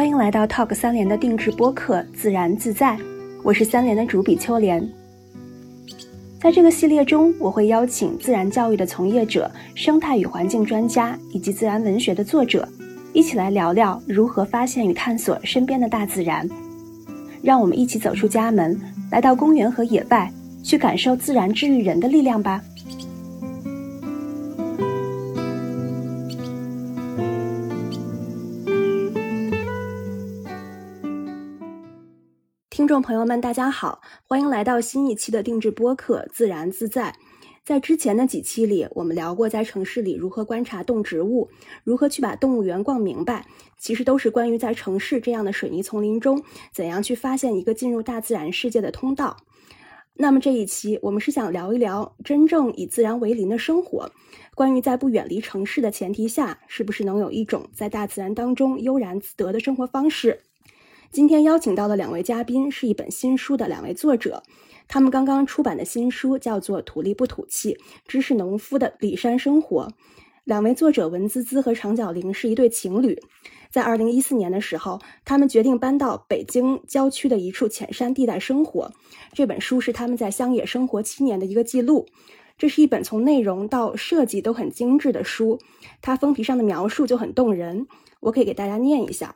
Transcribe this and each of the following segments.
欢迎来到 Talk 三联的定制播客《自然自在》，我是三联的主笔秋莲。在这个系列中，我会邀请自然教育的从业者、生态与环境专家以及自然文学的作者，一起来聊聊如何发现与探索身边的大自然。让我们一起走出家门，来到公园和野外，去感受自然治愈人的力量吧。众朋友们，大家好，欢迎来到新一期的定制播客《自然自在》。在之前的几期里，我们聊过在城市里如何观察动植物，如何去把动物园逛明白，其实都是关于在城市这样的水泥丛林中，怎样去发现一个进入大自然世界的通道。那么这一期，我们是想聊一聊真正以自然为邻的生活，关于在不远离城市的前提下，是不是能有一种在大自然当中悠然自得的生活方式。今天邀请到的两位嘉宾是一本新书的两位作者，他们刚刚出版的新书叫做《土力不土气：知识农夫的里山生活》。两位作者文滋滋和长脚玲是一对情侣，在二零一四年的时候，他们决定搬到北京郊区的一处浅山地带生活。这本书是他们在乡野生活七年的一个记录。这是一本从内容到设计都很精致的书，它封皮上的描述就很动人，我可以给大家念一下。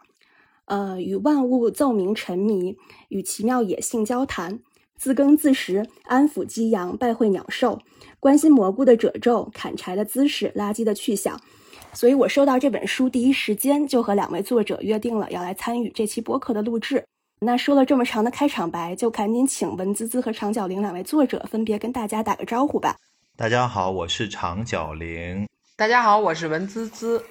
呃，与万物奏鸣沉迷，与奇妙野性交谈，自耕自食，安抚鸡羊，拜会鸟兽，关心蘑菇的褶皱，砍柴的姿势，垃圾的去向。所以我收到这本书，第一时间就和两位作者约定了要来参与这期播客的录制。那说了这么长的开场白，就赶紧请文滋滋和长角玲两位作者分别跟大家打个招呼吧。大家好，我是长角玲。大家好，我是文滋滋。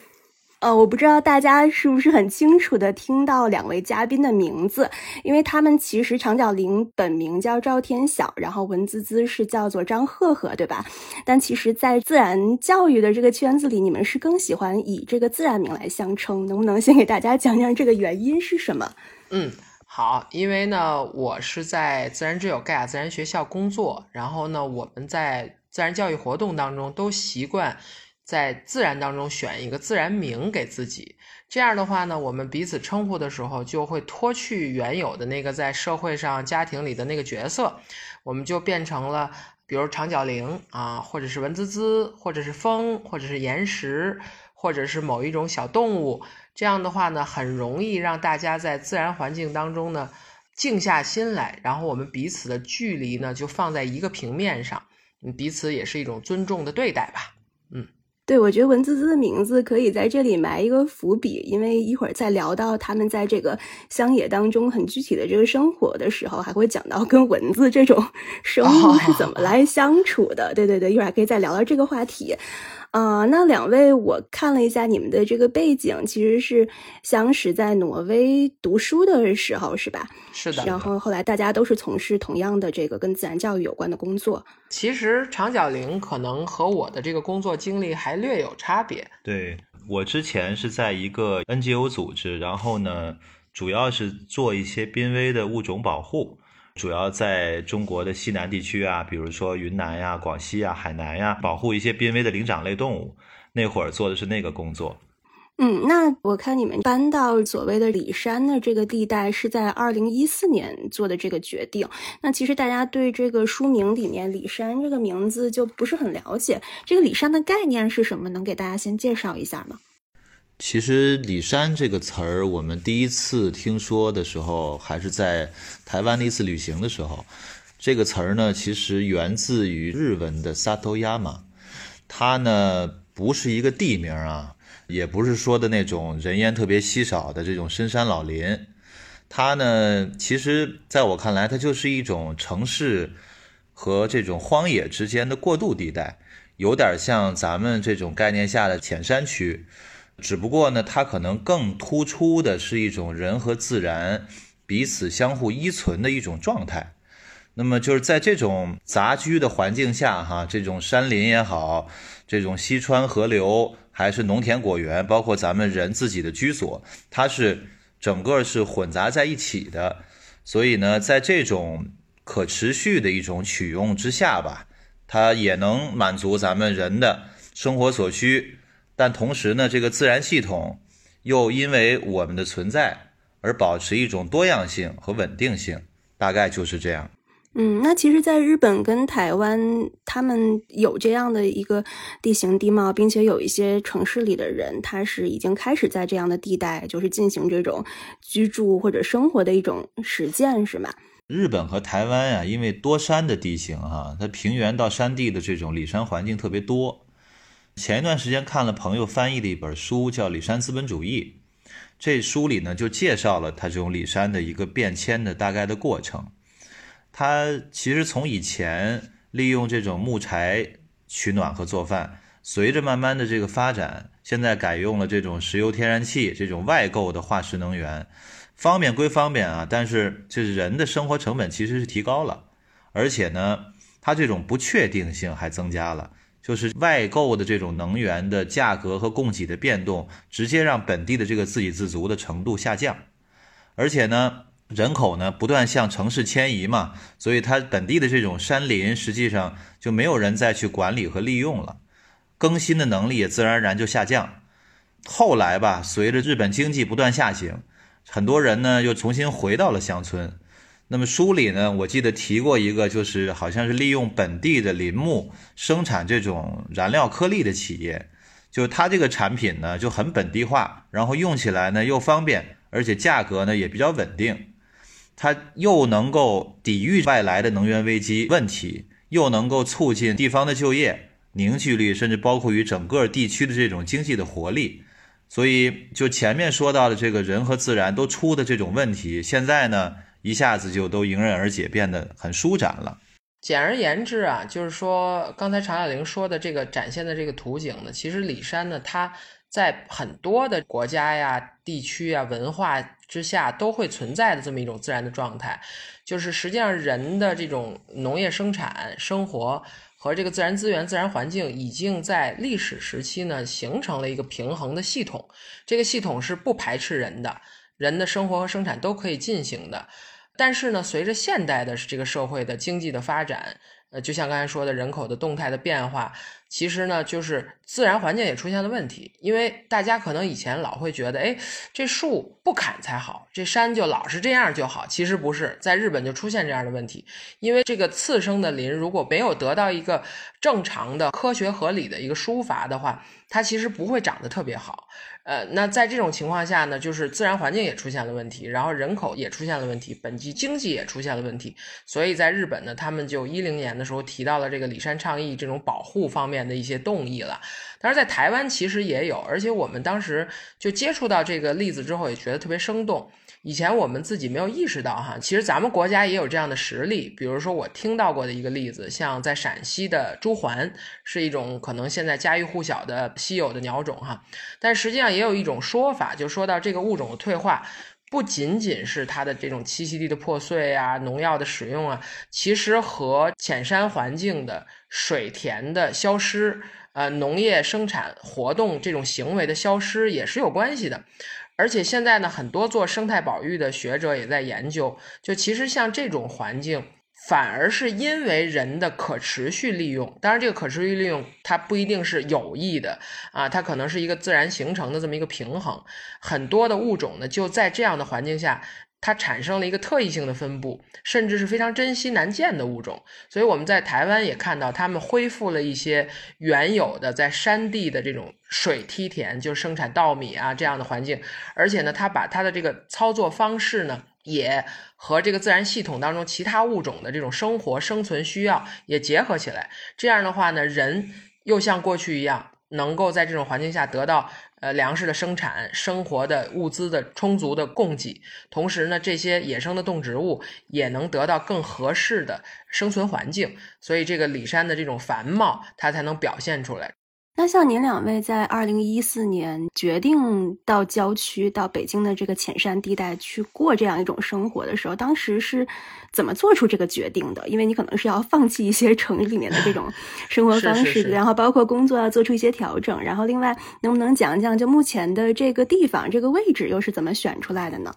呃，我不知道大家是不是很清楚的听到两位嘉宾的名字，因为他们其实长脚玲本名叫赵天晓，然后文滋滋是叫做张赫赫，对吧？但其实，在自然教育的这个圈子里，你们是更喜欢以这个自然名来相称，能不能先给大家讲讲这个原因是什么？嗯，好，因为呢，我是在自然之友盖亚自然学校工作，然后呢，我们在自然教育活动当中都习惯。在自然当中选一个自然名给自己，这样的话呢，我们彼此称呼的时候就会脱去原有的那个在社会上、家庭里的那个角色，我们就变成了，比如长角羚啊，或者是文滋滋，或者是风，或者是岩石，或者是某一种小动物。这样的话呢，很容易让大家在自然环境当中呢静下心来，然后我们彼此的距离呢就放在一个平面上，彼此也是一种尊重的对待吧。嗯对，我觉得文滋滋的名字可以在这里埋一个伏笔，因为一会儿再聊到他们在这个乡野当中很具体的这个生活的时候，还会讲到跟蚊子这种生物是怎么来相处的。对对对，一会儿还可以再聊到这个话题。啊，那两位，我看了一下你们的这个背景，其实是相识在挪威读书的时候，是吧？是的。然后后来大家都是从事同样的这个跟自然教育有关的工作。其实长角玲可能和我的这个工作经历还略有差别。对我之前是在一个 NGO 组织，然后呢，主要是做一些濒危的物种保护。主要在中国的西南地区啊，比如说云南呀、广西啊、海南呀，保护一些濒危的灵长类动物。那会儿做的是那个工作。嗯，那我看你们搬到所谓的里山的这个地带，是在二零一四年做的这个决定。那其实大家对这个书名里面“里山”这个名字就不是很了解。这个里山的概念是什么？能给大家先介绍一下吗？其实“里山”这个词儿，我们第一次听说的时候，还是在台湾的一次旅行的时候。这个词儿呢，其实源自于日文的 “Satoyama”，它呢不是一个地名啊，也不是说的那种人烟特别稀少的这种深山老林。它呢，其实在我看来，它就是一种城市和这种荒野之间的过渡地带，有点像咱们这种概念下的浅山区。只不过呢，它可能更突出的是一种人和自然彼此相互依存的一种状态。那么就是在这种杂居的环境下，哈，这种山林也好，这种溪川河流，还是农田果园，包括咱们人自己的居所，它是整个是混杂在一起的。所以呢，在这种可持续的一种取用之下吧，它也能满足咱们人的生活所需。但同时呢，这个自然系统又因为我们的存在而保持一种多样性和稳定性，大概就是这样。嗯，那其实，在日本跟台湾，他们有这样的一个地形地貌，并且有一些城市里的人，他是已经开始在这样的地带，就是进行这种居住或者生活的一种实践，是吗？日本和台湾呀，因为多山的地形哈，它平原到山地的这种里山环境特别多。前一段时间看了朋友翻译的一本书，叫《里山资本主义》，这书里呢就介绍了它这种里山的一个变迁的大概的过程。它其实从以前利用这种木柴取暖和做饭，随着慢慢的这个发展，现在改用了这种石油天然气这种外购的化石能源，方便归方便啊，但是就是人的生活成本其实是提高了，而且呢，它这种不确定性还增加了，就是外购的这种能源的价格和供给的变动，直接让本地的这个自给自足的程度下降，而且呢。人口呢不断向城市迁移嘛，所以它本地的这种山林实际上就没有人再去管理和利用了，更新的能力也自然而然就下降。后来吧，随着日本经济不断下行，很多人呢又重新回到了乡村。那么书里呢，我记得提过一个，就是好像是利用本地的林木生产这种燃料颗粒的企业，就它这个产品呢就很本地化，然后用起来呢又方便，而且价格呢也比较稳定。它又能够抵御外来的能源危机问题，又能够促进地方的就业凝聚力，甚至包括于整个地区的这种经济的活力。所以，就前面说到的这个人和自然都出的这种问题，现在呢一下子就都迎刃而解，变得很舒展了。简而言之啊，就是说刚才常小玲说的这个展现的这个图景呢，其实里山呢，它在很多的国家呀、地区啊、文化。之下都会存在的这么一种自然的状态，就是实际上人的这种农业生产生活和这个自然资源、自然环境已经在历史时期呢形成了一个平衡的系统。这个系统是不排斥人的，人的生活和生产都可以进行的。但是呢，随着现代的这个社会的经济的发展，呃，就像刚才说的人口的动态的变化。其实呢，就是自然环境也出现了问题，因为大家可能以前老会觉得，哎，这树不砍才好，这山就老是这样就好。其实不是，在日本就出现这样的问题，因为这个次生的林如果没有得到一个正常的、科学合理的一个疏伐的话，它其实不会长得特别好。呃，那在这种情况下呢，就是自然环境也出现了问题，然后人口也出现了问题，本地经济也出现了问题。所以在日本呢，他们就一零年的时候提到了这个里山倡议这种保护方面的一些动议了。但是在台湾其实也有，而且我们当时就接触到这个例子之后，也觉得特别生动。以前我们自己没有意识到哈，其实咱们国家也有这样的实例。比如说我听到过的一个例子，像在陕西的朱鹮，是一种可能现在家喻户晓的稀有的鸟种哈。但实际上也有一种说法，就说到这个物种的退化，不仅仅是它的这种栖息地的破碎啊、农药的使用啊，其实和浅山环境的水田的消失、呃农业生产活动这种行为的消失也是有关系的。而且现在呢，很多做生态保育的学者也在研究，就其实像这种环境，反而是因为人的可持续利用。当然，这个可持续利用它不一定是有益的啊，它可能是一个自然形成的这么一个平衡。很多的物种呢，就在这样的环境下。它产生了一个特异性的分布，甚至是非常珍稀难见的物种。所以我们在台湾也看到，他们恢复了一些原有的在山地的这种水梯田，就生产稻米啊这样的环境。而且呢，它把它的这个操作方式呢，也和这个自然系统当中其他物种的这种生活生存需要也结合起来。这样的话呢，人又像过去一样，能够在这种环境下得到。呃，粮食的生产、生活的物资的充足的供给，同时呢，这些野生的动植物也能得到更合适的生存环境，所以这个里山的这种繁茂，它才能表现出来。那像您两位在二零一四年决定到郊区、到北京的这个浅山地带去过这样一种生活的时候，当时是怎么做出这个决定的？因为你可能是要放弃一些城里面的这种 生活方式，然后包括工作要做出一些调整。然后另外，能不能讲讲就目前的这个地方、这个位置又是怎么选出来的呢？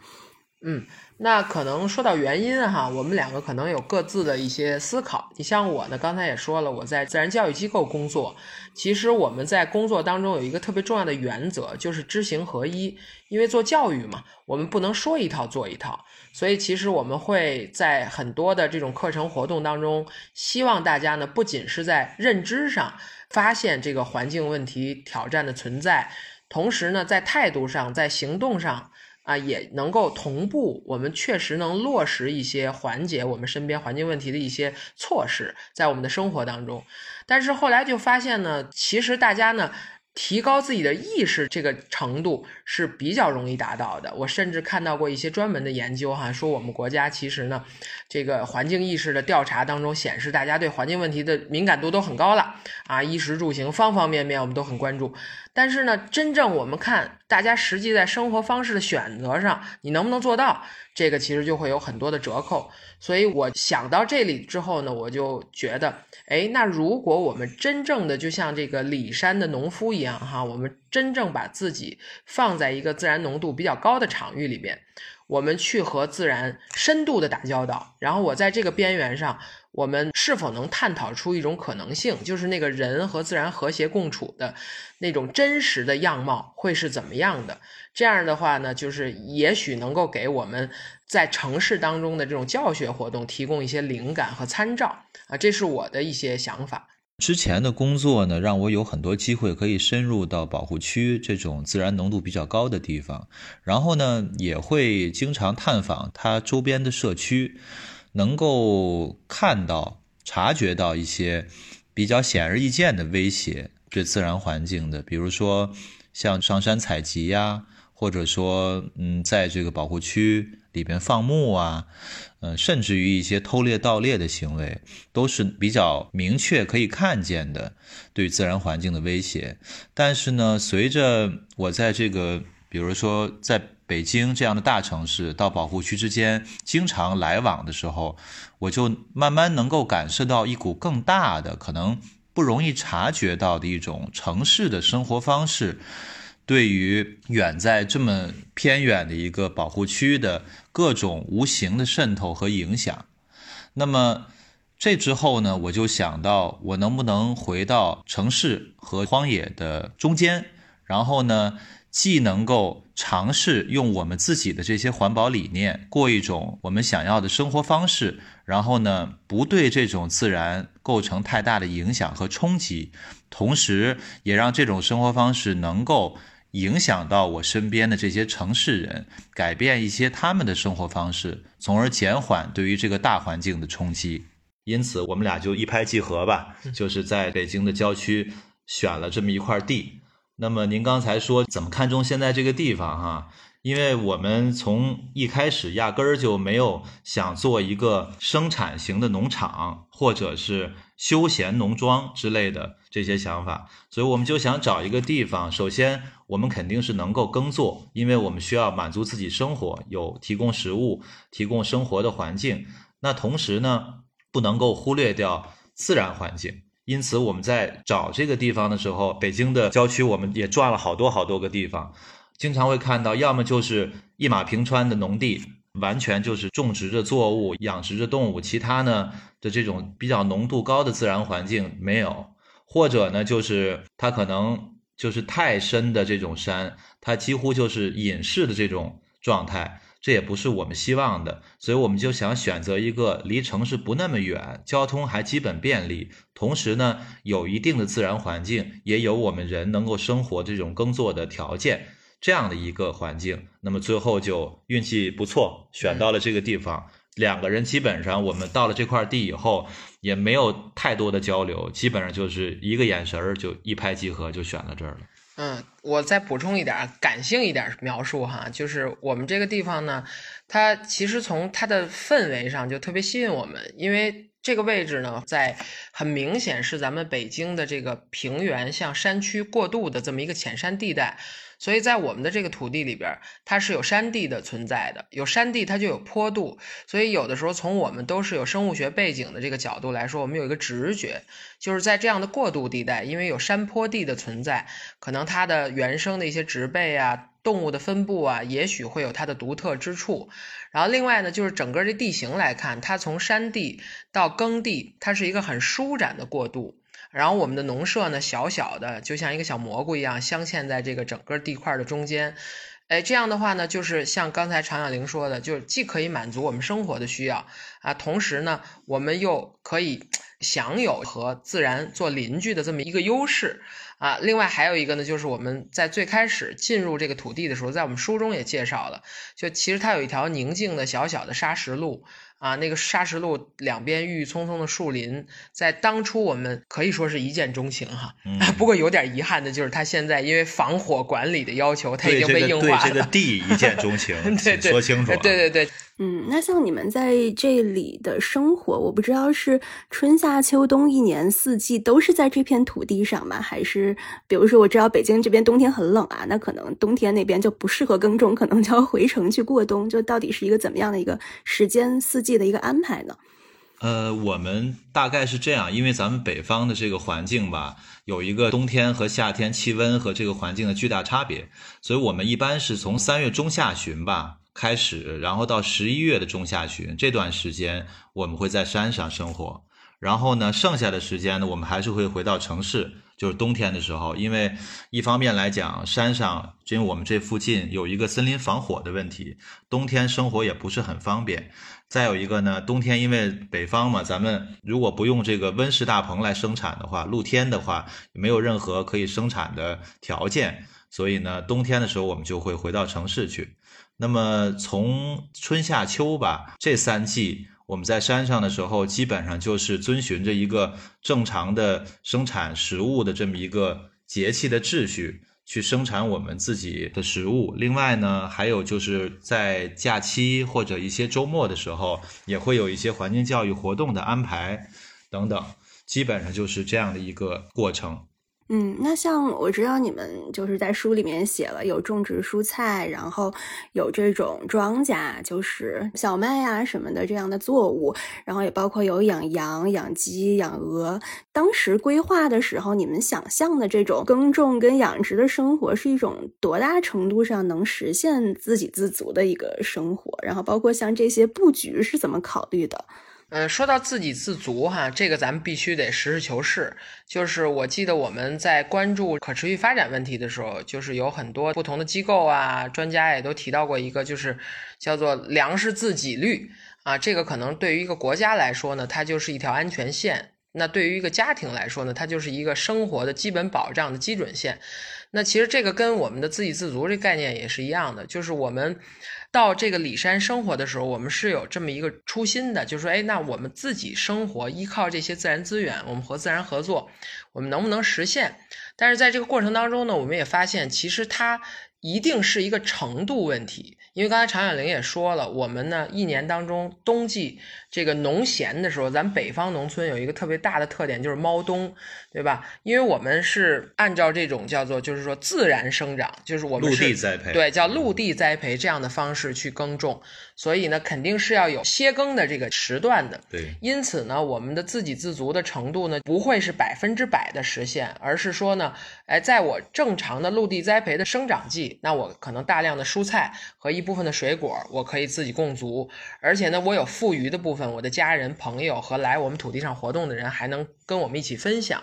嗯，那可能说到原因哈，我们两个可能有各自的一些思考。你像我呢，刚才也说了，我在自然教育机构工作。其实我们在工作当中有一个特别重要的原则，就是知行合一。因为做教育嘛，我们不能说一套做一套，所以其实我们会在很多的这种课程活动当中，希望大家呢不仅是在认知上发现这个环境问题挑战的存在，同时呢在态度上、在行动上。啊，也能够同步，我们确实能落实一些缓解我们身边环境问题的一些措施，在我们的生活当中。但是后来就发现呢，其实大家呢。提高自己的意识这个程度是比较容易达到的。我甚至看到过一些专门的研究，哈，说我们国家其实呢，这个环境意识的调查当中显示，大家对环境问题的敏感度都很高了啊，衣食住行方方面面我们都很关注。但是呢，真正我们看大家实际在生活方式的选择上，你能不能做到？这个其实就会有很多的折扣。所以我想到这里之后呢，我就觉得。哎，那如果我们真正的就像这个里山的农夫一样哈，我们真正把自己放在一个自然浓度比较高的场域里边，我们去和自然深度的打交道，然后我在这个边缘上，我们是否能探讨出一种可能性，就是那个人和自然和谐共处的那种真实的样貌会是怎么样的？这样的话呢，就是也许能够给我们在城市当中的这种教学活动提供一些灵感和参照。啊，这是我的一些想法。之前的工作呢，让我有很多机会可以深入到保护区这种自然浓度比较高的地方，然后呢，也会经常探访它周边的社区，能够看到、察觉到一些比较显而易见的威胁对自然环境的，比如说像上山采集呀，或者说，嗯，在这个保护区里边放牧啊。嗯，甚至于一些偷猎盗猎的行为，都是比较明确可以看见的对自然环境的威胁。但是呢，随着我在这个，比如说在北京这样的大城市到保护区之间经常来往的时候，我就慢慢能够感受到一股更大的、可能不容易察觉到的一种城市的生活方式。对于远在这么偏远的一个保护区的各种无形的渗透和影响，那么这之后呢，我就想到我能不能回到城市和荒野的中间，然后呢，既能够尝试用我们自己的这些环保理念过一种我们想要的生活方式，然后呢，不对这种自然构成太大的影响和冲击，同时也让这种生活方式能够。影响到我身边的这些城市人，改变一些他们的生活方式，从而减缓对于这个大环境的冲击。因此，我们俩就一拍即合吧，就是在北京的郊区选了这么一块地。那么，您刚才说怎么看中现在这个地方？哈。因为我们从一开始压根儿就没有想做一个生产型的农场，或者是休闲农庄之类的这些想法，所以我们就想找一个地方。首先，我们肯定是能够耕作，因为我们需要满足自己生活，有提供食物、提供生活的环境。那同时呢，不能够忽略掉自然环境。因此，我们在找这个地方的时候，北京的郊区我们也转了好多好多个地方。经常会看到，要么就是一马平川的农地，完全就是种植着作物、养殖着动物，其他呢的这种比较浓度高的自然环境没有；或者呢，就是它可能就是太深的这种山，它几乎就是隐士的这种状态，这也不是我们希望的。所以我们就想选择一个离城市不那么远，交通还基本便利，同时呢有一定的自然环境，也有我们人能够生活这种耕作的条件。这样的一个环境，那么最后就运气不错，选到了这个地方。两个人基本上，我们到了这块地以后，也没有太多的交流，基本上就是一个眼神儿就一拍即合，就选到这儿了。嗯，我再补充一点感性一点描述哈，就是我们这个地方呢，它其实从它的氛围上就特别吸引我们，因为这个位置呢，在很明显是咱们北京的这个平原向山区过渡的这么一个浅山地带。所以在我们的这个土地里边，它是有山地的存在的，有山地它就有坡度，所以有的时候从我们都是有生物学背景的这个角度来说，我们有一个直觉，就是在这样的过渡地带，因为有山坡地的存在，可能它的原生的一些植被啊。动物的分布啊，也许会有它的独特之处。然后另外呢，就是整个这地形来看，它从山地到耕地，它是一个很舒展的过渡。然后我们的农舍呢，小小的，就像一个小蘑菇一样，镶嵌在这个整个地块的中间。哎，这样的话呢，就是像刚才常小玲说的，就是既可以满足我们生活的需要啊，同时呢，我们又可以享有和自然做邻居的这么一个优势。啊，另外还有一个呢，就是我们在最开始进入这个土地的时候，在我们书中也介绍了，就其实它有一条宁静的小小的砂石路。啊，那个砂石路两边郁郁葱葱的树林，在当初我们可以说是一见钟情哈。不过有点遗憾的就是，它现在因为防火管理的要求，它已经被硬化了。对这个地一见钟情，对说清楚。对对对。嗯，那像你们在这里的生活，我不知道是春夏秋冬一年四季都是在这片土地上吗？还是比如说我知道北京这边冬天很冷啊，那可能冬天那边就不适合耕种，可能就要回城去过冬。就到底是一个怎么样的一个时间四季的一个安排呢？呃，我们大概是这样，因为咱们北方的这个环境吧，有一个冬天和夏天气温和这个环境的巨大差别，所以我们一般是从三月中下旬吧。开始，然后到十一月的中下旬这段时间，我们会在山上生活。然后呢，剩下的时间呢，我们还是会回到城市，就是冬天的时候。因为一方面来讲，山上因为我们这附近有一个森林防火的问题，冬天生活也不是很方便。再有一个呢，冬天因为北方嘛，咱们如果不用这个温室大棚来生产的话，露天的话没有任何可以生产的条件，所以呢，冬天的时候我们就会回到城市去。那么从春夏秋吧，这三季我们在山上的时候，基本上就是遵循着一个正常的生产食物的这么一个节气的秩序去生产我们自己的食物。另外呢，还有就是在假期或者一些周末的时候，也会有一些环境教育活动的安排等等，基本上就是这样的一个过程。嗯，那像我知道你们就是在书里面写了有种植蔬菜，然后有这种庄稼，就是小麦呀什么的这样的作物，然后也包括有养羊、养鸡、养鹅。当时规划的时候，你们想象的这种耕种跟养殖的生活是一种多大程度上能实现自给自足的一个生活？然后包括像这些布局是怎么考虑的？嗯，说到自给自足哈，这个咱们必须得实事求是。就是我记得我们在关注可持续发展问题的时候，就是有很多不同的机构啊、专家也都提到过一个，就是叫做粮食自给率啊。这个可能对于一个国家来说呢，它就是一条安全线；那对于一个家庭来说呢，它就是一个生活的基本保障的基准线。那其实这个跟我们的自给自足这概念也是一样的，就是我们。到这个里山生活的时候，我们是有这么一个初心的，就是说，哎，那我们自己生活依靠这些自然资源，我们和自然合作，我们能不能实现？但是在这个过程当中呢，我们也发现，其实它一定是一个程度问题。因为刚才常远玲也说了，我们呢一年当中冬季这个农闲的时候，咱北方农村有一个特别大的特点，就是猫冬，对吧？因为我们是按照这种叫做就是说自然生长，就是我们陆地栽培，对，叫陆地栽培这样的方式去耕种，所以呢肯定是要有歇耕的这个时段的。对，因此呢，我们的自给自足的程度呢不会是百分之百的实现，而是说呢，哎，在我正常的陆地栽培的生长季，那我可能大量的蔬菜和一部分的水果，我可以自己供足，而且呢，我有富余的部分，我的家人、朋友和来我们土地上活动的人还能跟我们一起分享。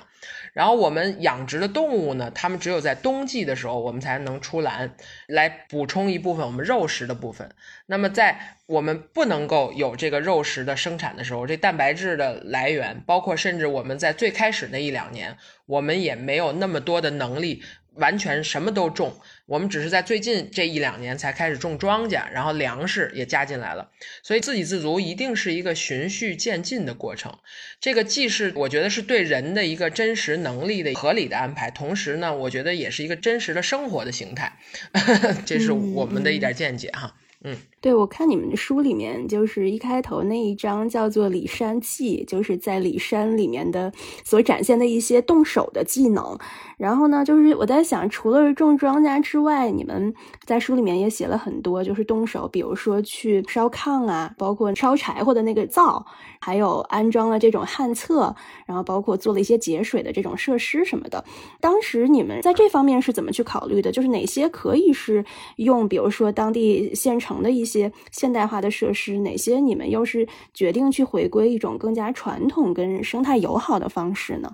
然后我们养殖的动物呢，它们只有在冬季的时候，我们才能出栏来补充一部分我们肉食的部分。那么在我们不能够有这个肉食的生产的时候，这蛋白质的来源，包括甚至我们在最开始那一两年，我们也没有那么多的能力。完全什么都种，我们只是在最近这一两年才开始种庄稼，然后粮食也加进来了，所以自给自足一定是一个循序渐进的过程。这个既是我觉得是对人的一个真实能力的合理的安排，同时呢，我觉得也是一个真实的生活的形态。这是我们的一点见解哈。嗯对，我看你们的书里面，就是一开头那一章叫做《里山记》，就是在里山里面的所展现的一些动手的技能。然后呢，就是我在想，除了种庄稼之外，你们在书里面也写了很多，就是动手，比如说去烧炕啊，包括烧柴火的那个灶，还有安装了这种旱厕，然后包括做了一些节水的这种设施什么的。当时你们在这方面是怎么去考虑的？就是哪些可以是用，比如说当地现成的一些现代化的设施，哪些你们又是决定去回归一种更加传统跟生态友好的方式呢？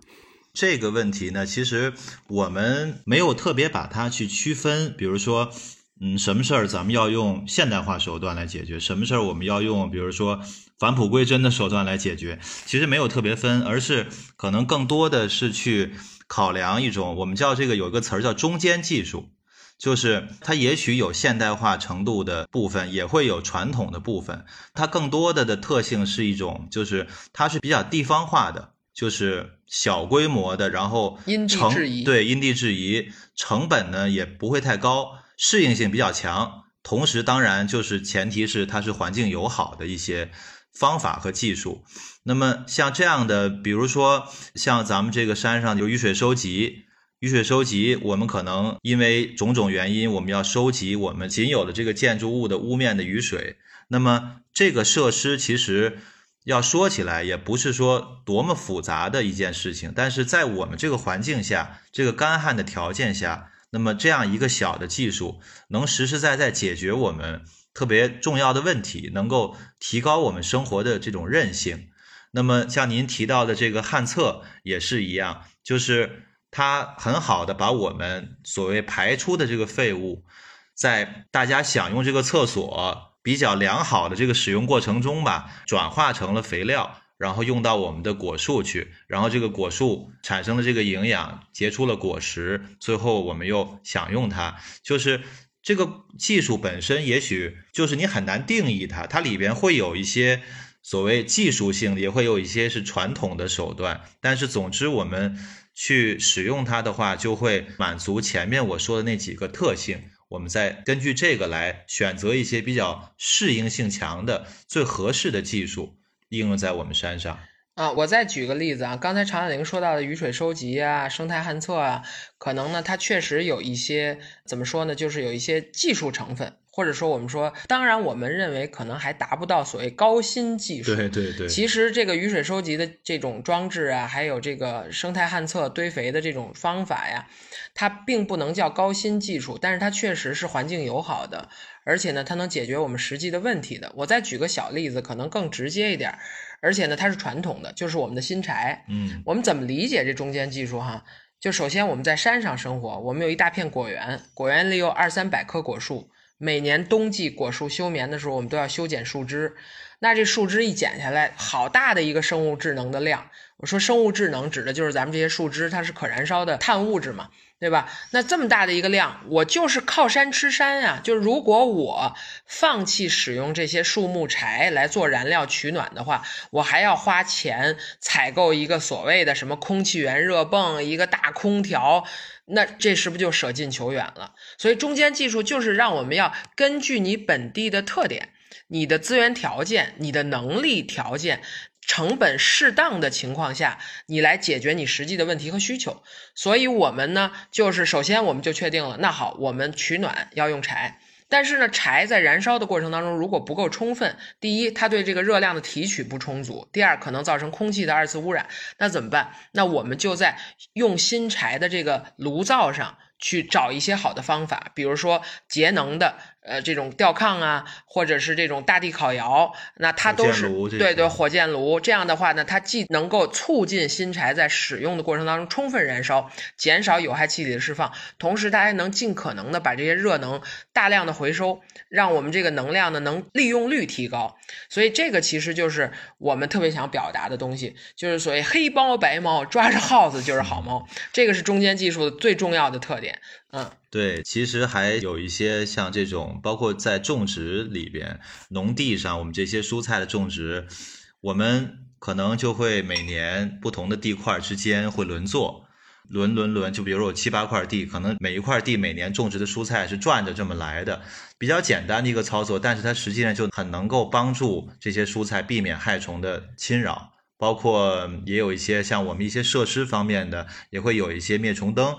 这个问题呢，其实我们没有特别把它去区分，比如说，嗯，什么事儿咱们要用现代化手段来解决，什么事儿我们要用，比如说返璞归真的手段来解决，其实没有特别分，而是可能更多的是去考量一种我们叫这个有一个词儿叫中间技术，就是它也许有现代化程度的部分，也会有传统的部分，它更多的的特性是一种，就是它是比较地方化的。就是小规模的，然后因地制宜，对因地制宜，成本呢也不会太高，适应性比较强。同时，当然就是前提是它是环境友好的一些方法和技术。那么像这样的，比如说像咱们这个山上有雨水收集，雨水收集，我们可能因为种种原因，我们要收集我们仅有的这个建筑物的屋面的雨水。那么这个设施其实。要说起来，也不是说多么复杂的一件事情，但是在我们这个环境下，这个干旱的条件下，那么这样一个小的技术，能实实在在解决我们特别重要的问题，能够提高我们生活的这种韧性。那么像您提到的这个旱厕也是一样，就是它很好的把我们所谓排出的这个废物，在大家享用这个厕所。比较良好的这个使用过程中吧，转化成了肥料，然后用到我们的果树去，然后这个果树产生了这个营养，结出了果实，最后我们又享用它。就是这个技术本身，也许就是你很难定义它，它里边会有一些所谓技术性，也会有一些是传统的手段。但是总之，我们去使用它的话，就会满足前面我说的那几个特性。我们再根据这个来选择一些比较适应性强的、最合适的技术应用在我们山上。啊，我再举个例子啊，刚才常小玲说到的雨水收集啊、生态旱厕啊，可能呢它确实有一些怎么说呢，就是有一些技术成分。或者说，我们说，当然，我们认为可能还达不到所谓高新技术。对对对。其实，这个雨水收集的这种装置啊，还有这个生态旱厕堆肥的这种方法呀，它并不能叫高新技术，但是它确实是环境友好的，而且呢，它能解决我们实际的问题的。我再举个小例子，可能更直接一点，而且呢，它是传统的，就是我们的新柴。嗯。我们怎么理解这中间技术哈？就首先我们在山上生活，我们有一大片果园，果园里有二三百棵果树。每年冬季果树休眠的时候，我们都要修剪树枝。那这树枝一剪下来，好大的一个生物智能的量。我说生物智能指的就是咱们这些树枝，它是可燃烧的碳物质嘛，对吧？那这么大的一个量，我就是靠山吃山呀。就是如果我放弃使用这些树木柴来做燃料取暖的话，我还要花钱采购一个所谓的什么空气源热泵，一个大空调。那这是不是就舍近求远了？所以中间技术就是让我们要根据你本地的特点、你的资源条件、你的能力条件、成本适当的情况下，你来解决你实际的问题和需求。所以我们呢，就是首先我们就确定了，那好，我们取暖要用柴。但是呢，柴在燃烧的过程当中，如果不够充分，第一，它对这个热量的提取不充足；第二，可能造成空气的二次污染。那怎么办？那我们就在用新柴的这个炉灶上去找一些好的方法，比如说节能的。呃，这种吊炕啊，或者是这种大地烤窑，那它都是对对火箭炉。这样的话呢，它既能够促进新柴在使用的过程当中充分燃烧，减少有害气体的释放，同时它还能尽可能的把这些热能大量的回收，让我们这个能量呢能利用率提高。所以这个其实就是我们特别想表达的东西，就是所谓黑猫白猫抓着耗子就是好猫，这个是中间技术的最重要的特点。嗯，对，其实还有一些像这种，包括在种植里边，农地上，我们这些蔬菜的种植，我们可能就会每年不同的地块之间会轮作，轮轮轮，就比如说有七八块地，可能每一块地每年种植的蔬菜是转着这么来的，比较简单的一个操作，但是它实际上就很能够帮助这些蔬菜避免害虫的侵扰，包括也有一些像我们一些设施方面的，也会有一些灭虫灯，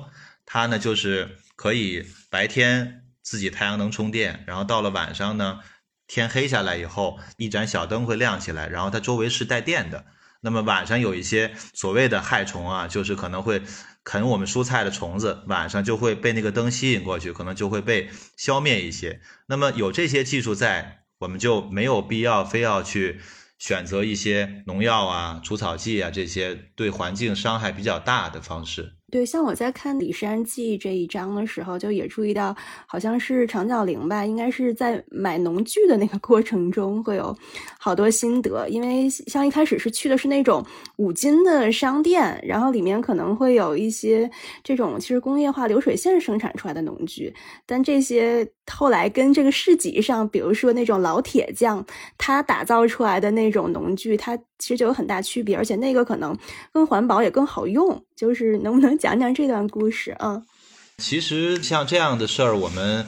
它呢就是可以白天自己太阳能充电，然后到了晚上呢，天黑下来以后，一盏小灯会亮起来，然后它周围是带电的。那么晚上有一些所谓的害虫啊，就是可能会啃我们蔬菜的虫子，晚上就会被那个灯吸引过去，可能就会被消灭一些。那么有这些技术在，我们就没有必要非要去选择一些农药啊、除草剂啊这些对环境伤害比较大的方式。对，像我在看《李山记》这一章的时候，就也注意到，好像是长角羚吧，应该是在买农具的那个过程中会有好多心得。因为像一开始是去的是那种五金的商店，然后里面可能会有一些这种其实工业化流水线生产出来的农具，但这些后来跟这个市集上，比如说那种老铁匠他打造出来的那种农具，它其实就有很大区别，而且那个可能更环保也更好用。就是能不能讲讲这段故事啊？其实像这样的事儿，我们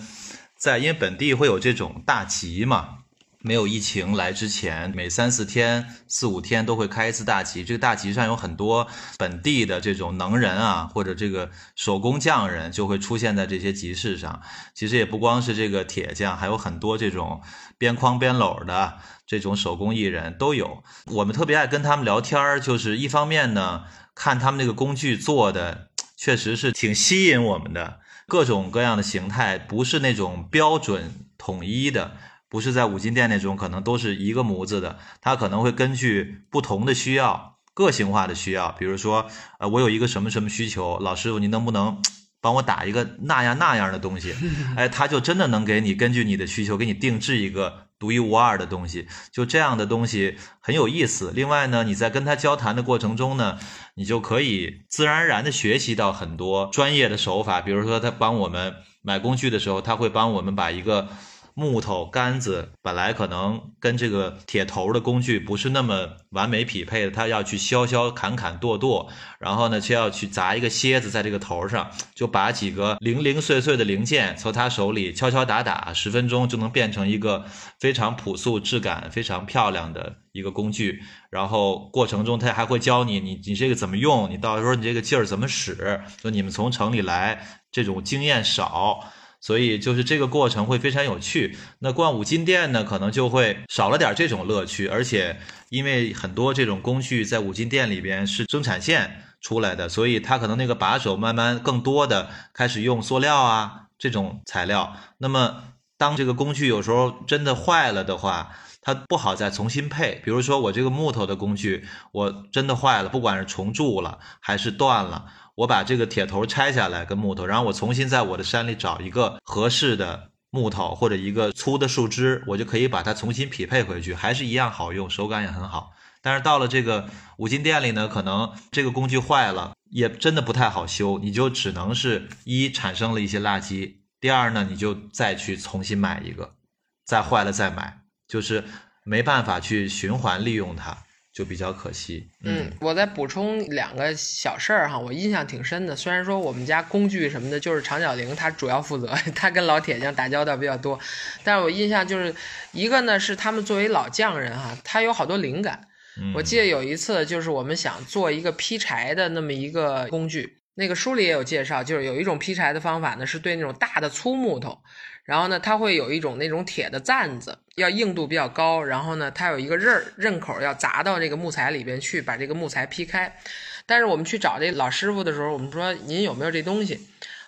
在因为本地会有这种大集嘛，没有疫情来之前，每三四天、四五天都会开一次大集。这个大集上有很多本地的这种能人啊，或者这个手工匠人就会出现在这些集市上。其实也不光是这个铁匠，还有很多这种边框边篓的这种手工艺人都有。我们特别爱跟他们聊天儿，就是一方面呢。看他们那个工具做的，确实是挺吸引我们的，各种各样的形态，不是那种标准统一的，不是在五金店那种，可能都是一个模子的，它可能会根据不同的需要，个性化的需要，比如说，呃，我有一个什么什么需求，老师傅，您能不能？帮我打一个那样那样的东西，哎，他就真的能给你根据你的需求给你定制一个独一无二的东西，就这样的东西很有意思。另外呢，你在跟他交谈的过程中呢，你就可以自然而然的学习到很多专业的手法，比如说他帮我们买工具的时候，他会帮我们把一个。木头杆子本来可能跟这个铁头的工具不是那么完美匹配的，他要去削削砍砍剁剁，然后呢，却要去砸一个楔子在这个头上，就把几个零零碎碎的零件从他手里敲敲打打，十分钟就能变成一个非常朴素、质感非常漂亮的一个工具。然后过程中他还会教你，你你这个怎么用，你到时候你这个劲儿怎么使。就你们从城里来，这种经验少。所以就是这个过程会非常有趣。那逛五金店呢，可能就会少了点这种乐趣。而且因为很多这种工具在五金店里边是生产线出来的，所以它可能那个把手慢慢更多的开始用塑料啊这种材料。那么当这个工具有时候真的坏了的话，它不好再重新配。比如说我这个木头的工具，我真的坏了，不管是重铸了还是断了。我把这个铁头拆下来跟木头，然后我重新在我的山里找一个合适的木头或者一个粗的树枝，我就可以把它重新匹配回去，还是一样好用，手感也很好。但是到了这个五金店里呢，可能这个工具坏了，也真的不太好修，你就只能是一产生了一些垃圾，第二呢，你就再去重新买一个，再坏了再买，就是没办法去循环利用它。就比较可惜。嗯，我再补充两个小事儿哈，我印象挺深的。虽然说我们家工具什么的，就是长脚灵他主要负责，他跟老铁匠打交道比较多。但是我印象就是一个呢，是他们作为老匠人哈，他有好多灵感。我记得有一次，就是我们想做一个劈柴的那么一个工具，那个书里也有介绍，就是有一种劈柴的方法呢，是对那种大的粗木头。然后呢，它会有一种那种铁的簪子，要硬度比较高。然后呢，它有一个刃刃口要砸到这个木材里边去，把这个木材劈开。但是我们去找这老师傅的时候，我们说您有没有这东西？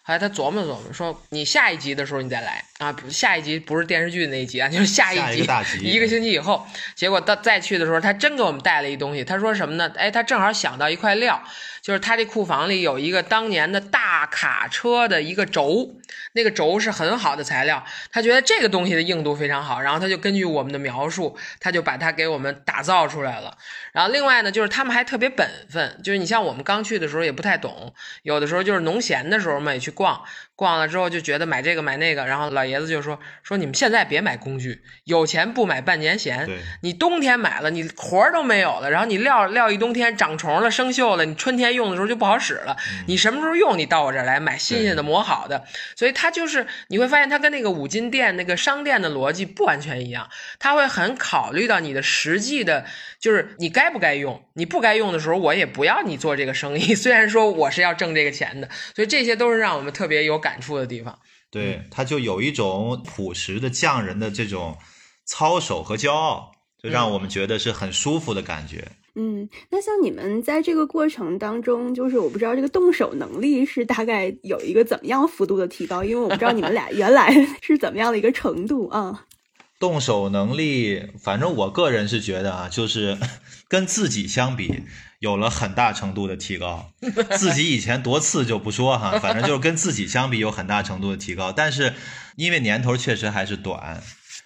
后来他琢磨琢磨，说你下一集的时候你再来啊，下一集不是电视剧那一集啊，就是下一集，一个星期以后。结果到再去的时候，他真给我们带了一东西。他说什么呢？哎，他正好想到一块料。就是他这库房里有一个当年的大卡车的一个轴，那个轴是很好的材料，他觉得这个东西的硬度非常好，然后他就根据我们的描述，他就把它给我们打造出来了。然后另外呢，就是他们还特别本分，就是你像我们刚去的时候也不太懂，有的时候就是农闲的时候嘛也去逛，逛了之后就觉得买这个买那个，然后老爷爷子就说说你们现在别买工具，有钱不买半年闲。你冬天买了，你活儿都没有了，然后你撂撂一冬天长虫了、生锈了，你春天用的时候就不好使了。你什么时候用，你到我这儿来买新鲜的、磨好的。所以它就是你会发现，它跟那个五金店、那个商店的逻辑不完全一样，他会很考虑到你的实际的，就是你该不该用，你不该用的时候，我也不要你做这个生意。虽然说我是要挣这个钱的，所以这些都是让我们特别有感触的地方。对，他就有一种朴实的匠人的这种操守和骄傲，就让我们觉得是很舒服的感觉。嗯，那像你们在这个过程当中，就是我不知道这个动手能力是大概有一个怎么样幅度的提高，因为我不知道你们俩原来 是怎么样的一个程度啊。动手能力，反正我个人是觉得啊，就是跟自己相比，有了很大程度的提高。自己以前多次就不说哈，反正就是跟自己相比有很大程度的提高。但是因为年头确实还是短，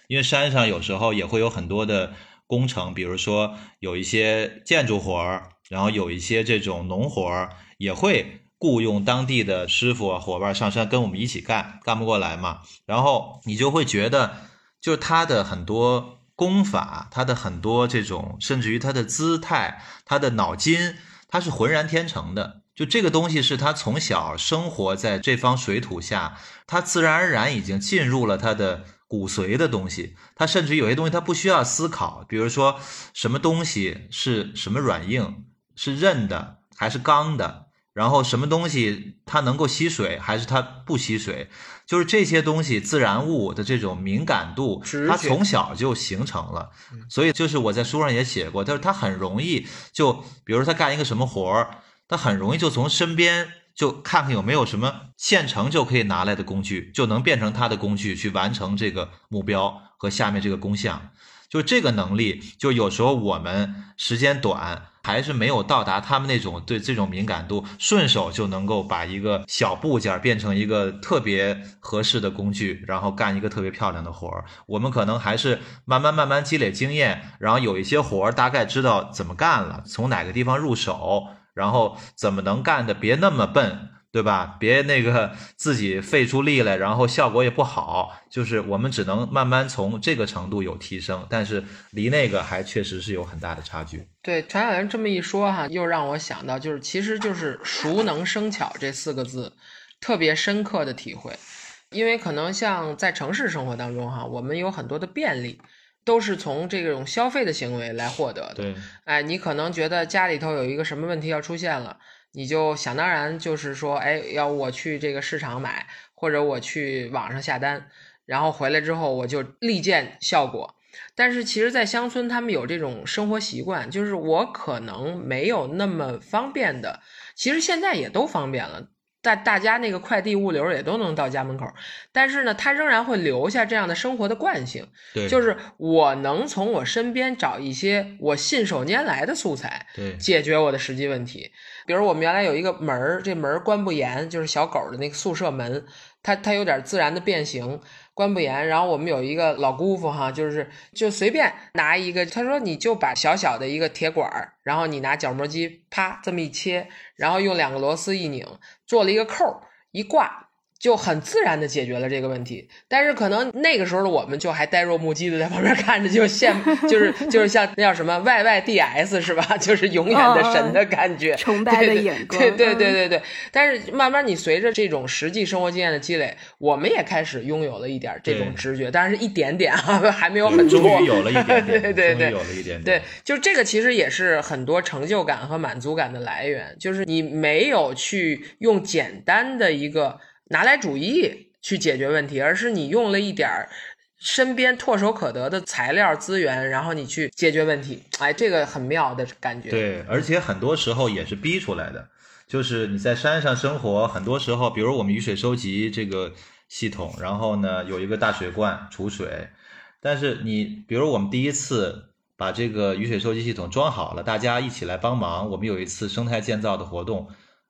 因为山上有时候也会有很多的工程，比如说有一些建筑活儿，然后有一些这种农活儿，也会雇佣当地的师傅啊伙伴上山跟我们一起干，干不过来嘛。然后你就会觉得。就是他的很多功法，他的很多这种，甚至于他的姿态，他的脑筋，他是浑然天成的。就这个东西是他从小生活在这方水土下，他自然而然已经进入了他的骨髓的东西。他甚至有些东西他不需要思考，比如说什么东西是什么软硬，是韧的还是刚的。然后什么东西它能够吸水，还是它不吸水？就是这些东西，自然物的这种敏感度，它从小就形成了。所以就是我在书上也写过，就是它很容易就，比如说他干一个什么活儿，他很容易就从身边就看看有没有什么现成就可以拿来的工具，就能变成他的工具去完成这个目标和下面这个工项。就这个能力，就有时候我们时间短。还是没有到达他们那种对这种敏感度，顺手就能够把一个小部件变成一个特别合适的工具，然后干一个特别漂亮的活儿。我们可能还是慢慢慢慢积累经验，然后有一些活儿大概知道怎么干了，从哪个地方入手，然后怎么能干的别那么笨。对吧？别那个自己费出力来，然后效果也不好。就是我们只能慢慢从这个程度有提升，但是离那个还确实是有很大的差距。对，传小人这么一说哈，又让我想到，就是其实就是“熟能生巧”这四个字，特别深刻的体会。因为可能像在城市生活当中哈，我们有很多的便利，都是从这种消费的行为来获得的。对，哎，你可能觉得家里头有一个什么问题要出现了。你就想当然就是说，哎，要我去这个市场买，或者我去网上下单，然后回来之后我就立见效果。但是其实，在乡村，他们有这种生活习惯，就是我可能没有那么方便的，其实现在也都方便了。大大家那个快递物流也都能到家门口，但是呢，他仍然会留下这样的生活的惯性，对，就是我能从我身边找一些我信手拈来的素材，对，解决我的实际问题。比如我们原来有一个门儿，这门儿关不严，就是小狗的那个宿舍门，它它有点自然的变形。关不严，然后我们有一个老姑父哈，就是就随便拿一个，他说你就把小小的一个铁管儿，然后你拿角磨机啪这么一切，然后用两个螺丝一拧，做了一个扣儿一挂。就很自然的解决了这个问题，但是可能那个时候的我们就还呆若木鸡的在旁边看着，就羡，就是就是像那叫什么 Y Y D S 是吧？就是永远的神的感觉，崇拜的眼光，对对对对对。但是慢慢你随着这种实际生活经验的积累，我们也开始拥有了一点这种直觉，但是一点点啊，还没有很多。终于有了一点点，对对对，有了一点点。对，就这个其实也是很多成就感和满足感的来源，就是你没有去用简单的一个。拿来主义去解决问题，而是你用了一点儿身边唾手可得的材料资源，然后你去解决问题。哎，这个很妙的感觉。对，而且很多时候也是逼出来的。就是你在山上生活，很多时候，比如我们雨水收集这个系统，然后呢有一个大水罐储水，但是你比如我们第一次把这个雨水收集系统装好了，大家一起来帮忙，我们有一次生态建造的活动。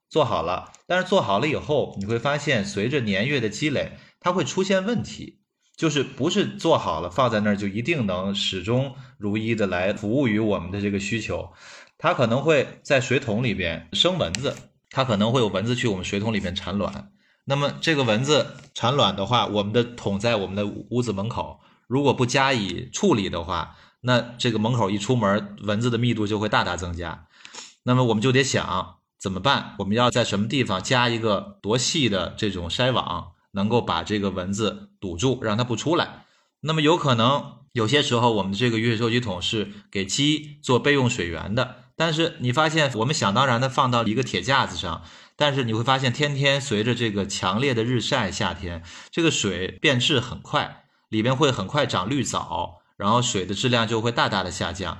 做好了，但是做好了以后，你会发现随着年月的积累，它会出现问题，就是不是做好了放在那儿就一定能始终如一的来服务于我们的这个需求，它可能会在水桶里边生蚊子，它可能会有蚊子去我们水桶里边产卵，那么这个蚊子产卵的话，我们的桶在我们的屋子门口，如果不加以处理的话，那这个门口一出门，蚊子的密度就会大大增加。那么我们就得想怎么办？我们要在什么地方加一个多细的这种筛网，能够把这个蚊子堵住，让它不出来。那么有可能有些时候，我们这个雨水收集桶是给鸡做备用水源的，但是你发现我们想当然的放到一个铁架子上，但是你会发现天天随着这个强烈的日晒，夏天这个水变质很快，里边会很快长绿藻，然后水的质量就会大大的下降。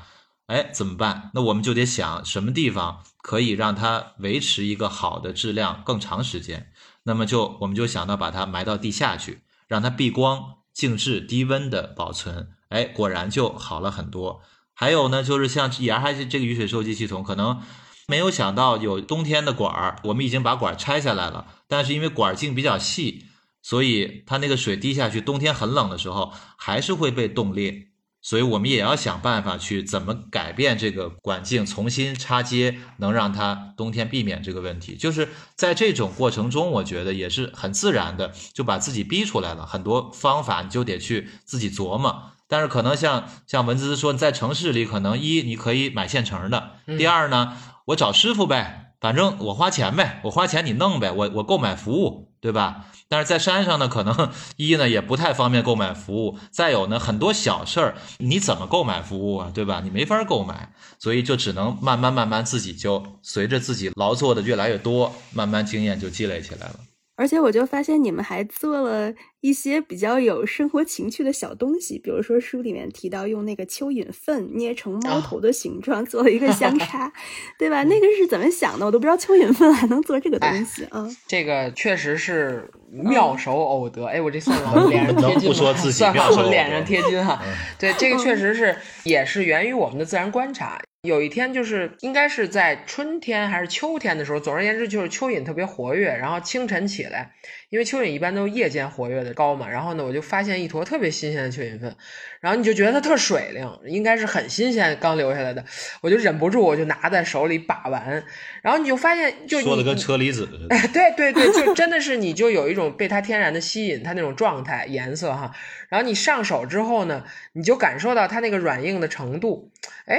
哎，怎么办？那我们就得想什么地方可以让它维持一个好的质量更长时间。那么就我们就想到把它埋到地下去，让它避光、静置、低温的保存。哎，果然就好了很多。还有呢，就是像也还是这个雨水收集系统，可能没有想到有冬天的管儿，我们已经把管儿拆下来了，但是因为管儿径比较细，所以它那个水滴下去，冬天很冷的时候还是会被冻裂。所以我们也要想办法去怎么改变这个管径，重新插接，能让它冬天避免这个问题。就是在这种过程中，我觉得也是很自然的，就把自己逼出来了。很多方法你就得去自己琢磨。但是可能像像文姿说，在城市里可能一你可以买现成的，第二呢，我找师傅呗。反正我花钱呗，我花钱你弄呗，我我购买服务，对吧？但是在山上呢，可能一呢也不太方便购买服务，再有呢很多小事儿你怎么购买服务啊，对吧？你没法购买，所以就只能慢慢慢慢自己就随着自己劳作的越来越多，慢慢经验就积累起来了。而且我就发现你们还做了一些比较有生活情趣的小东西，比如说书里面提到用那个蚯蚓粪捏成猫头的形状做了一个 香插，对吧？那个是怎么想的？我都不知道蚯蚓粪还能做这个东西啊！这个确实是妙手偶得。哎，我这算 我脸上贴金吗？算我脸上贴金哈。对，这个确实是也是源于我们的自然观察。有一天，就是应该是在春天还是秋天的时候，总而言之，就是蚯蚓特别活跃。然后清晨起来，因为蚯蚓一般都夜间活跃的高嘛。然后呢，我就发现一坨特别新鲜的蚯蚓粪，然后你就觉得它特水灵，应该是很新鲜刚留下来的。我就忍不住，我就拿在手里把玩。然后你就发现，就说的跟车厘子似的。对对对，就真的是你就有一种被它天然的吸引，它那种状态、颜色哈。然后你上手之后呢，你就感受到它那个软硬的程度，哎。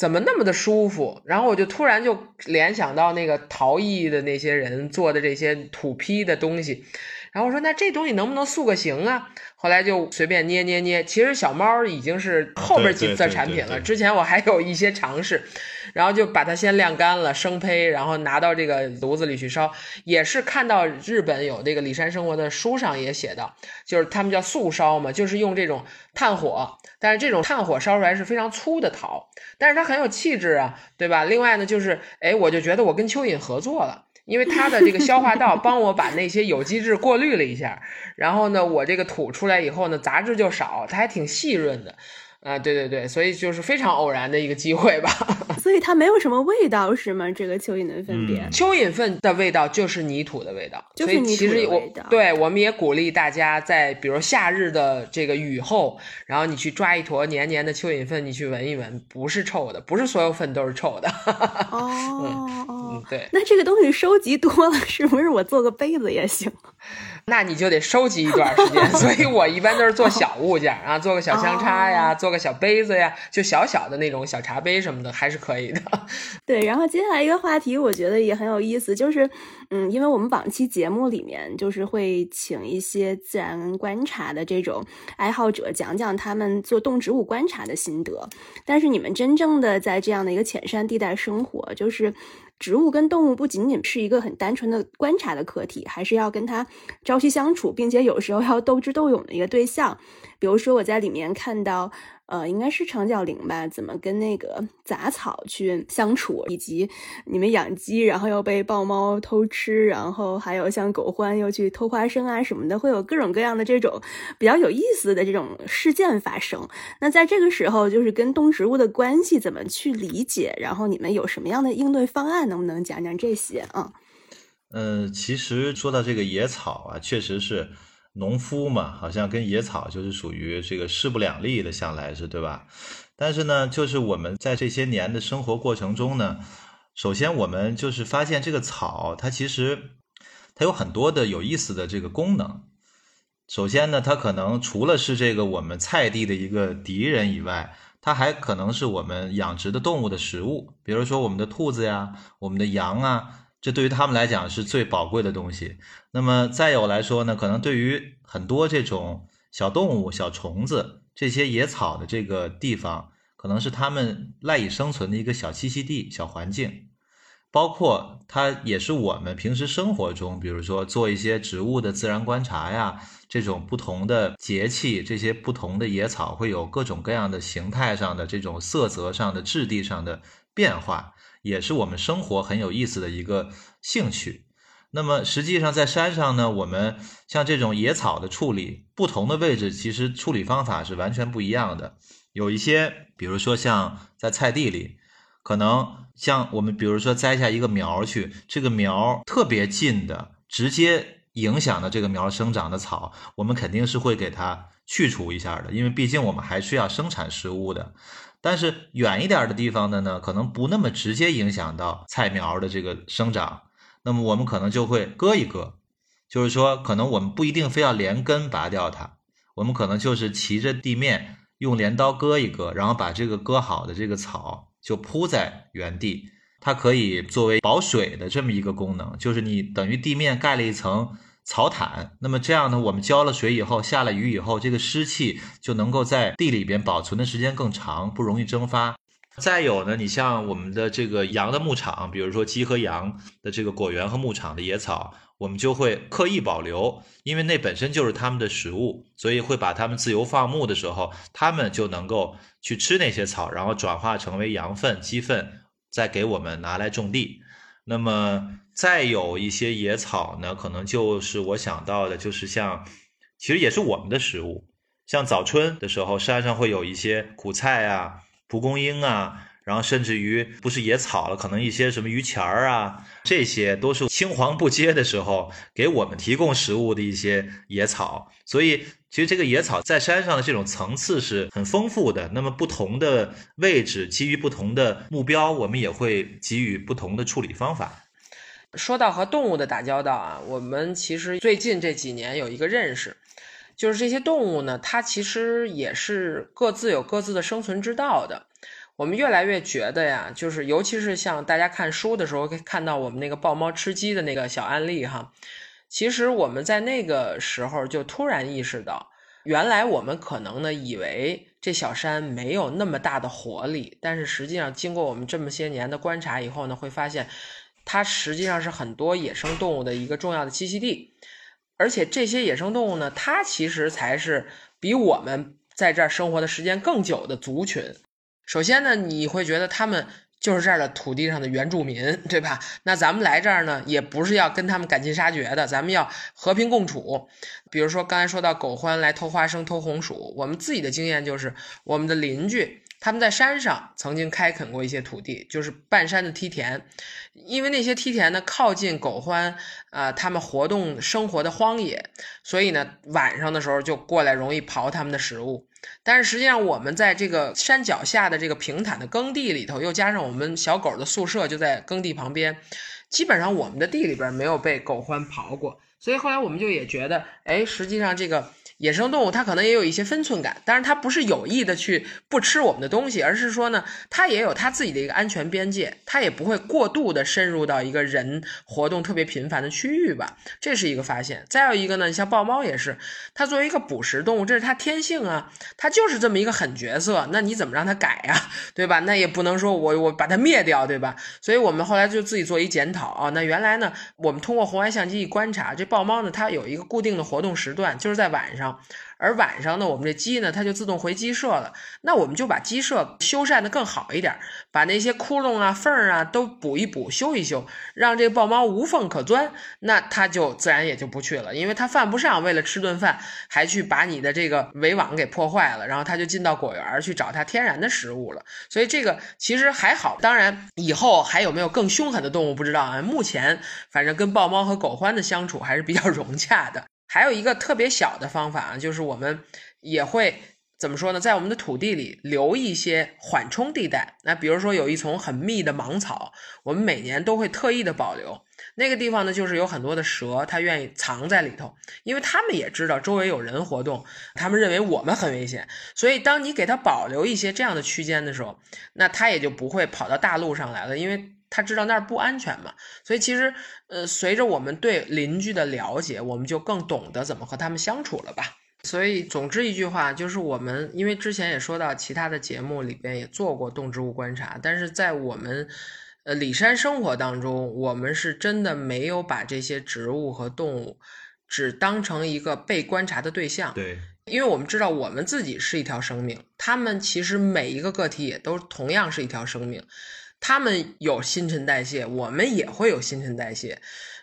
怎么那么的舒服？然后我就突然就联想到那个陶艺的那些人做的这些土坯的东西，然后我说那这东西能不能塑个形啊？后来就随便捏捏捏。其实小猫已经是后边几次的产品了，之前我还有一些尝试，然后就把它先晾干了生胚，然后拿到这个炉子里去烧。也是看到日本有这个里山生活的书上也写到，就是他们叫素烧嘛，就是用这种炭火。但是这种炭火烧出来是非常粗的陶，但是它很有气质啊，对吧？另外呢，就是哎，我就觉得我跟蚯蚓合作了，因为它的这个消化道帮我把那些有机质过滤了一下，然后呢，我这个土出来以后呢，杂质就少，它还挺细润的。啊，对对对，所以就是非常偶然的一个机会吧。所以它没有什么味道，是吗？这个蚯蚓的粪便，蚯蚓粪的味道就是泥土的味道，就是泥土的味道。对，我们也鼓励大家在比如夏日的这个雨后，然后你去抓一坨黏黏的蚯蚓粪，你去闻一闻，不是臭的，不是所有粪都是臭的。哦 哦，对。那这个东西收集多了，是不是我做个杯子也行？那你就得收集一段时间，所以我一般都是做小物件啊，做个小香插呀，做个小杯子呀，就小小的那种小茶杯什么的，还是可以的。对，然后接下来一个话题，我觉得也很有意思，就是，嗯，因为我们往期节目里面就是会请一些自然观察的这种爱好者讲讲他们做动植物观察的心得，但是你们真正的在这样的一个浅山地带生活，就是。植物跟动物不仅仅是一个很单纯的观察的课题，还是要跟它朝夕相处，并且有时候要斗智斗勇的一个对象。比如说，我在里面看到。呃，应该是长角羚吧？怎么跟那个杂草去相处，以及你们养鸡，然后又被豹猫偷吃，然后还有像狗獾又去偷花生啊什么的，会有各种各样的这种比较有意思的这种事件发生。那在这个时候，就是跟动植物的关系怎么去理解？然后你们有什么样的应对方案？能不能讲讲这些啊？呃，其实说到这个野草啊，确实是。农夫嘛，好像跟野草就是属于这个势不两立的，向来是对吧？但是呢，就是我们在这些年的生活过程中呢，首先我们就是发现这个草，它其实它有很多的有意思的这个功能。首先呢，它可能除了是这个我们菜地的一个敌人以外，它还可能是我们养殖的动物的食物。比如说我们的兔子呀，我们的羊啊，这对于他们来讲是最宝贵的东西。那么再有来说呢，可能对于很多这种小动物、小虫子这些野草的这个地方，可能是它们赖以生存的一个小栖息地、小环境。包括它也是我们平时生活中，比如说做一些植物的自然观察呀，这种不同的节气，这些不同的野草会有各种各样的形态上的这种色泽上的质地上的变化，也是我们生活很有意思的一个兴趣。那么实际上在山上呢，我们像这种野草的处理，不同的位置其实处理方法是完全不一样的。有一些，比如说像在菜地里。可能像我们，比如说摘下一个苗去，这个苗特别近的，直接影响的这个苗生长的草，我们肯定是会给它去除一下的，因为毕竟我们还需要生产食物的。但是远一点的地方的呢，可能不那么直接影响到菜苗的这个生长，那么我们可能就会割一割，就是说，可能我们不一定非要连根拔掉它，我们可能就是骑着地面用镰刀割一割，然后把这个割好的这个草。就铺在原地，它可以作为保水的这么一个功能，就是你等于地面盖了一层草毯，那么这样呢，我们浇了水以后，下了雨以后，这个湿气就能够在地里边保存的时间更长，不容易蒸发。再有呢，你像我们的这个羊的牧场，比如说鸡和羊的这个果园和牧场的野草，我们就会刻意保留，因为那本身就是它们的食物，所以会把它们自由放牧的时候，它们就能够去吃那些草，然后转化成为羊粪、鸡粪，再给我们拿来种地。那么再有一些野草呢，可能就是我想到的，就是像，其实也是我们的食物，像早春的时候，山上会有一些苦菜啊。蒲公英啊，然后甚至于不是野草了，可能一些什么榆钱儿啊，这些都是青黄不接的时候给我们提供食物的一些野草。所以，其实这个野草在山上的这种层次是很丰富的。那么，不同的位置，基于不同的目标，我们也会给予不同的处理方法。说到和动物的打交道啊，我们其实最近这几年有一个认识。就是这些动物呢，它其实也是各自有各自的生存之道的。我们越来越觉得呀，就是尤其是像大家看书的时候，可以看到我们那个豹猫吃鸡的那个小案例哈。其实我们在那个时候就突然意识到，原来我们可能呢以为这小山没有那么大的活力，但是实际上经过我们这么些年的观察以后呢，会发现它实际上是很多野生动物的一个重要的栖息地。而且这些野生动物呢，它其实才是比我们在这儿生活的时间更久的族群。首先呢，你会觉得他们就是这儿的土地上的原住民，对吧？那咱们来这儿呢，也不是要跟他们赶尽杀绝的，咱们要和平共处。比如说刚才说到狗獾来偷花生、偷红薯，我们自己的经验就是，我们的邻居他们在山上曾经开垦过一些土地，就是半山的梯田。因为那些梯田呢靠近狗獾啊，他们活动生活的荒野，所以呢晚上的时候就过来容易刨他们的食物。但是实际上我们在这个山脚下的这个平坦的耕地里头，又加上我们小狗的宿舍就在耕地旁边，基本上我们的地里边没有被狗獾刨过。所以后来我们就也觉得，哎，实际上这个。野生动物它可能也有一些分寸感，但是它不是有意的去不吃我们的东西，而是说呢，它也有它自己的一个安全边界，它也不会过度的深入到一个人活动特别频繁的区域吧，这是一个发现。再有一个呢，像豹猫也是，它作为一个捕食动物，这是它天性啊，它就是这么一个狠角色，那你怎么让它改呀，对吧？那也不能说我我把它灭掉，对吧？所以我们后来就自己做一检讨啊，那原来呢，我们通过红外相机一观察，这豹猫呢，它有一个固定的活动时段，就是在晚上。而晚上呢，我们这鸡呢，它就自动回鸡舍了。那我们就把鸡舍修缮的更好一点，把那些窟窿啊、缝儿啊都补一补、修一修，让这个豹猫无缝可钻。那它就自然也就不去了，因为它犯不上为了吃顿饭还去把你的这个围网给破坏了，然后它就进到果园去找它天然的食物了。所以这个其实还好。当然，以后还有没有更凶狠的动物不知道啊。目前反正跟豹猫和狗獾的相处还是比较融洽的。还有一个特别小的方法啊，就是我们也会怎么说呢，在我们的土地里留一些缓冲地带。那比如说有一丛很密的芒草，我们每年都会特意的保留。那个地方呢，就是有很多的蛇，它愿意藏在里头，因为他们也知道周围有人活动，他们认为我们很危险，所以当你给它保留一些这样的区间的时候，那它也就不会跑到大路上来了，因为它知道那儿不安全嘛。所以其实，呃，随着我们对邻居的了解，我们就更懂得怎么和他们相处了吧。所以，总之一句话就是，我们因为之前也说到，其他的节目里边也做过动植物观察，但是在我们。呃，里山生活当中，我们是真的没有把这些植物和动物只当成一个被观察的对象。对，因为我们知道我们自己是一条生命，他们其实每一个个体也都同样是一条生命，他们有新陈代谢，我们也会有新陈代谢。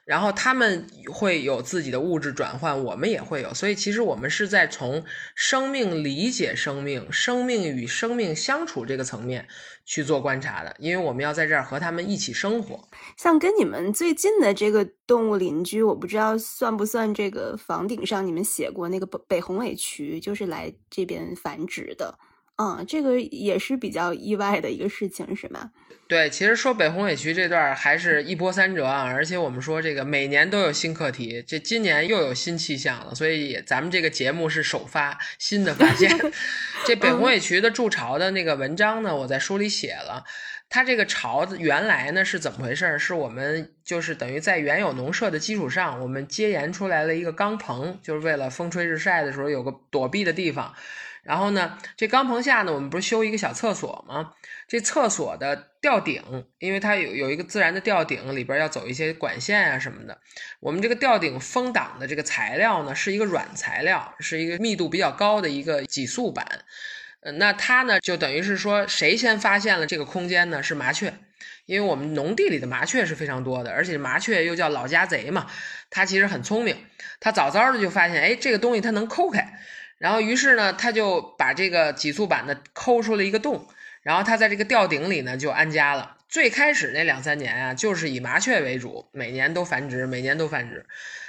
然后他们会有自己的物质转换，我们也会有，所以其实我们是在从生命理解生命、生命与生命相处这个层面去做观察的，因为我们要在这儿和他们一起生活。像跟你们最近的这个动物邻居，我不知道算不算这个房顶上你们写过那个北北红尾渠，就是来这边繁殖的。嗯，这个也是比较意外的一个事情，是吗？对，其实说北红尾渠这段还是一波三折啊，而且我们说这个每年都有新课题，这今年又有新气象了，所以咱们这个节目是首发新的发现。这北红尾渠的筑巢的那个文章呢，我在书里写了，它这个巢子原来呢是怎么回事？是我们就是等于在原有农舍的基础上，我们接延出来了一个钢棚，就是为了风吹日晒的时候有个躲避的地方。然后呢，这钢棚下呢，我们不是修一个小厕所吗？这厕所的吊顶，因为它有有一个自然的吊顶，里边要走一些管线啊什么的。我们这个吊顶封挡的这个材料呢，是一个软材料，是一个密度比较高的一个挤塑板。呃，那它呢，就等于是说，谁先发现了这个空间呢？是麻雀，因为我们农地里的麻雀是非常多的，而且麻雀又叫老家贼嘛，它其实很聪明，它早早的就发现，哎，这个东西它能抠开。然后，于是呢，他就把这个挤塑板呢抠出了一个洞，然后他在这个吊顶里呢就安家了。最开始那两三年啊，就是以麻雀为主，每年都繁殖，每年都繁殖。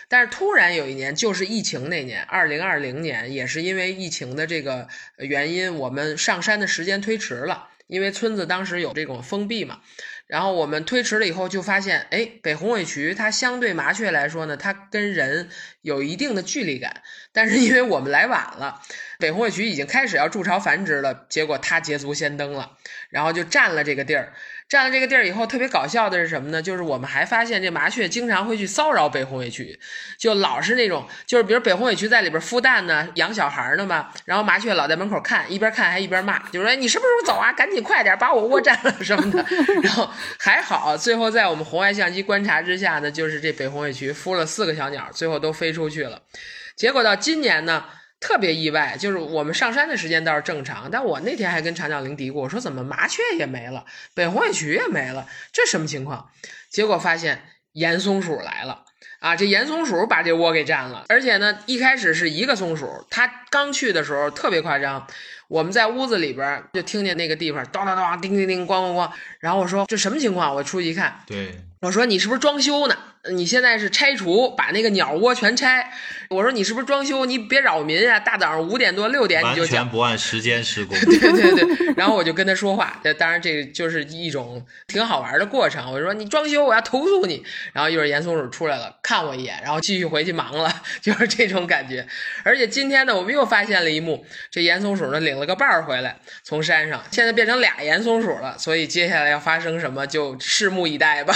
但是突然有一年，就是疫情那年，二零二零年，也是因为疫情的这个原因，我们上山的时间推迟了，因为村子当时有这种封闭嘛。然后我们推迟了以后，就发现，哎，北红尾渠它相对麻雀来说呢，它跟人有一定的距离感。但是因为我们来晚了，北红尾渠已经开始要筑巢繁殖了，结果它捷足先登了，然后就占了这个地儿。占了这个地儿以后，特别搞笑的是什么呢？就是我们还发现这麻雀经常会去骚扰北红尾区，就老是那种，就是比如北红尾区在里边孵蛋呢，养小孩呢嘛，然后麻雀老在门口看，一边看还一边骂，就说你什么时候走啊？赶紧快点，把我窝占了什么的。然后还好，最后在我们红外相机观察之下呢，就是这北红尾区孵了四个小鸟，最后都飞出去了。结果到今年呢？特别意外，就是我们上山的时间倒是正常，但我那天还跟长脚铃嘀咕，我说怎么麻雀也没了，北红尾渠也没了，这什么情况？结果发现岩松鼠来了啊！这岩松鼠把这窝给占了，而且呢，一开始是一个松鼠，它刚去的时候特别夸张，我们在屋子里边就听见那个地方咚咚咚、叮叮叮、咣咣咣，然后我说这什么情况？我出去一看，对，我说你是不是装修呢？你现在是拆除，把那个鸟窝全拆。我说你是不是装修？你别扰民啊！大早上五点多六点你就讲，完全不按时间施工。对对对，然后我就跟他说话。当然，这就是一种挺好玩的过程。我说你装修，我要投诉你。然后一会儿严松鼠出来了，看我一眼，然后继续回去忙了，就是这种感觉。而且今天呢，我们又发现了一幕，这严松鼠呢领了个伴儿回来，从山上，现在变成俩严松鼠了。所以接下来要发生什么，就拭目以待吧。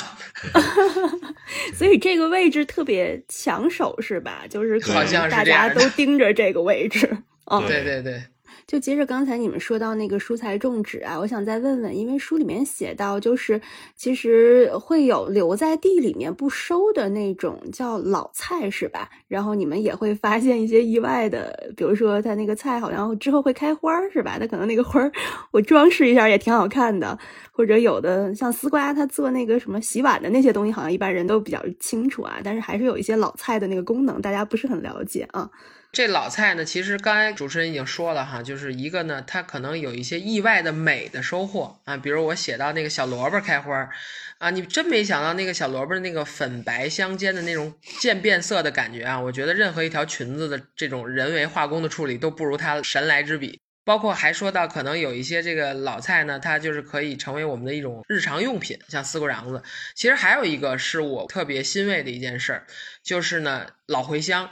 所以这个位置特别抢手，是吧？就是可能大家都 盯着这个位置。哦，对对对。就接着刚才你们说到那个蔬菜种植啊，我想再问问，因为书里面写到，就是其实会有留在地里面不收的那种叫老菜，是吧？然后你们也会发现一些意外的，比如说它那个菜好像之后会开花，是吧？它可能那个花儿我装饰一下也挺好看的，或者有的像丝瓜，它做那个什么洗碗的那些东西，好像一般人都比较清楚啊，但是还是有一些老菜的那个功能，大家不是很了解啊。这老菜呢，其实刚才主持人已经说了哈，就是一个呢，它可能有一些意外的美的收获啊，比如我写到那个小萝卜开花儿啊，你真没想到那个小萝卜那个粉白相间的那种渐变色的感觉啊，我觉得任何一条裙子的这种人为化工的处理都不如它神来之笔。包括还说到，可能有一些这个老菜呢，它就是可以成为我们的一种日常用品，像丝瓜瓤子。其实还有一个是我特别欣慰的一件事儿，就是呢老茴香。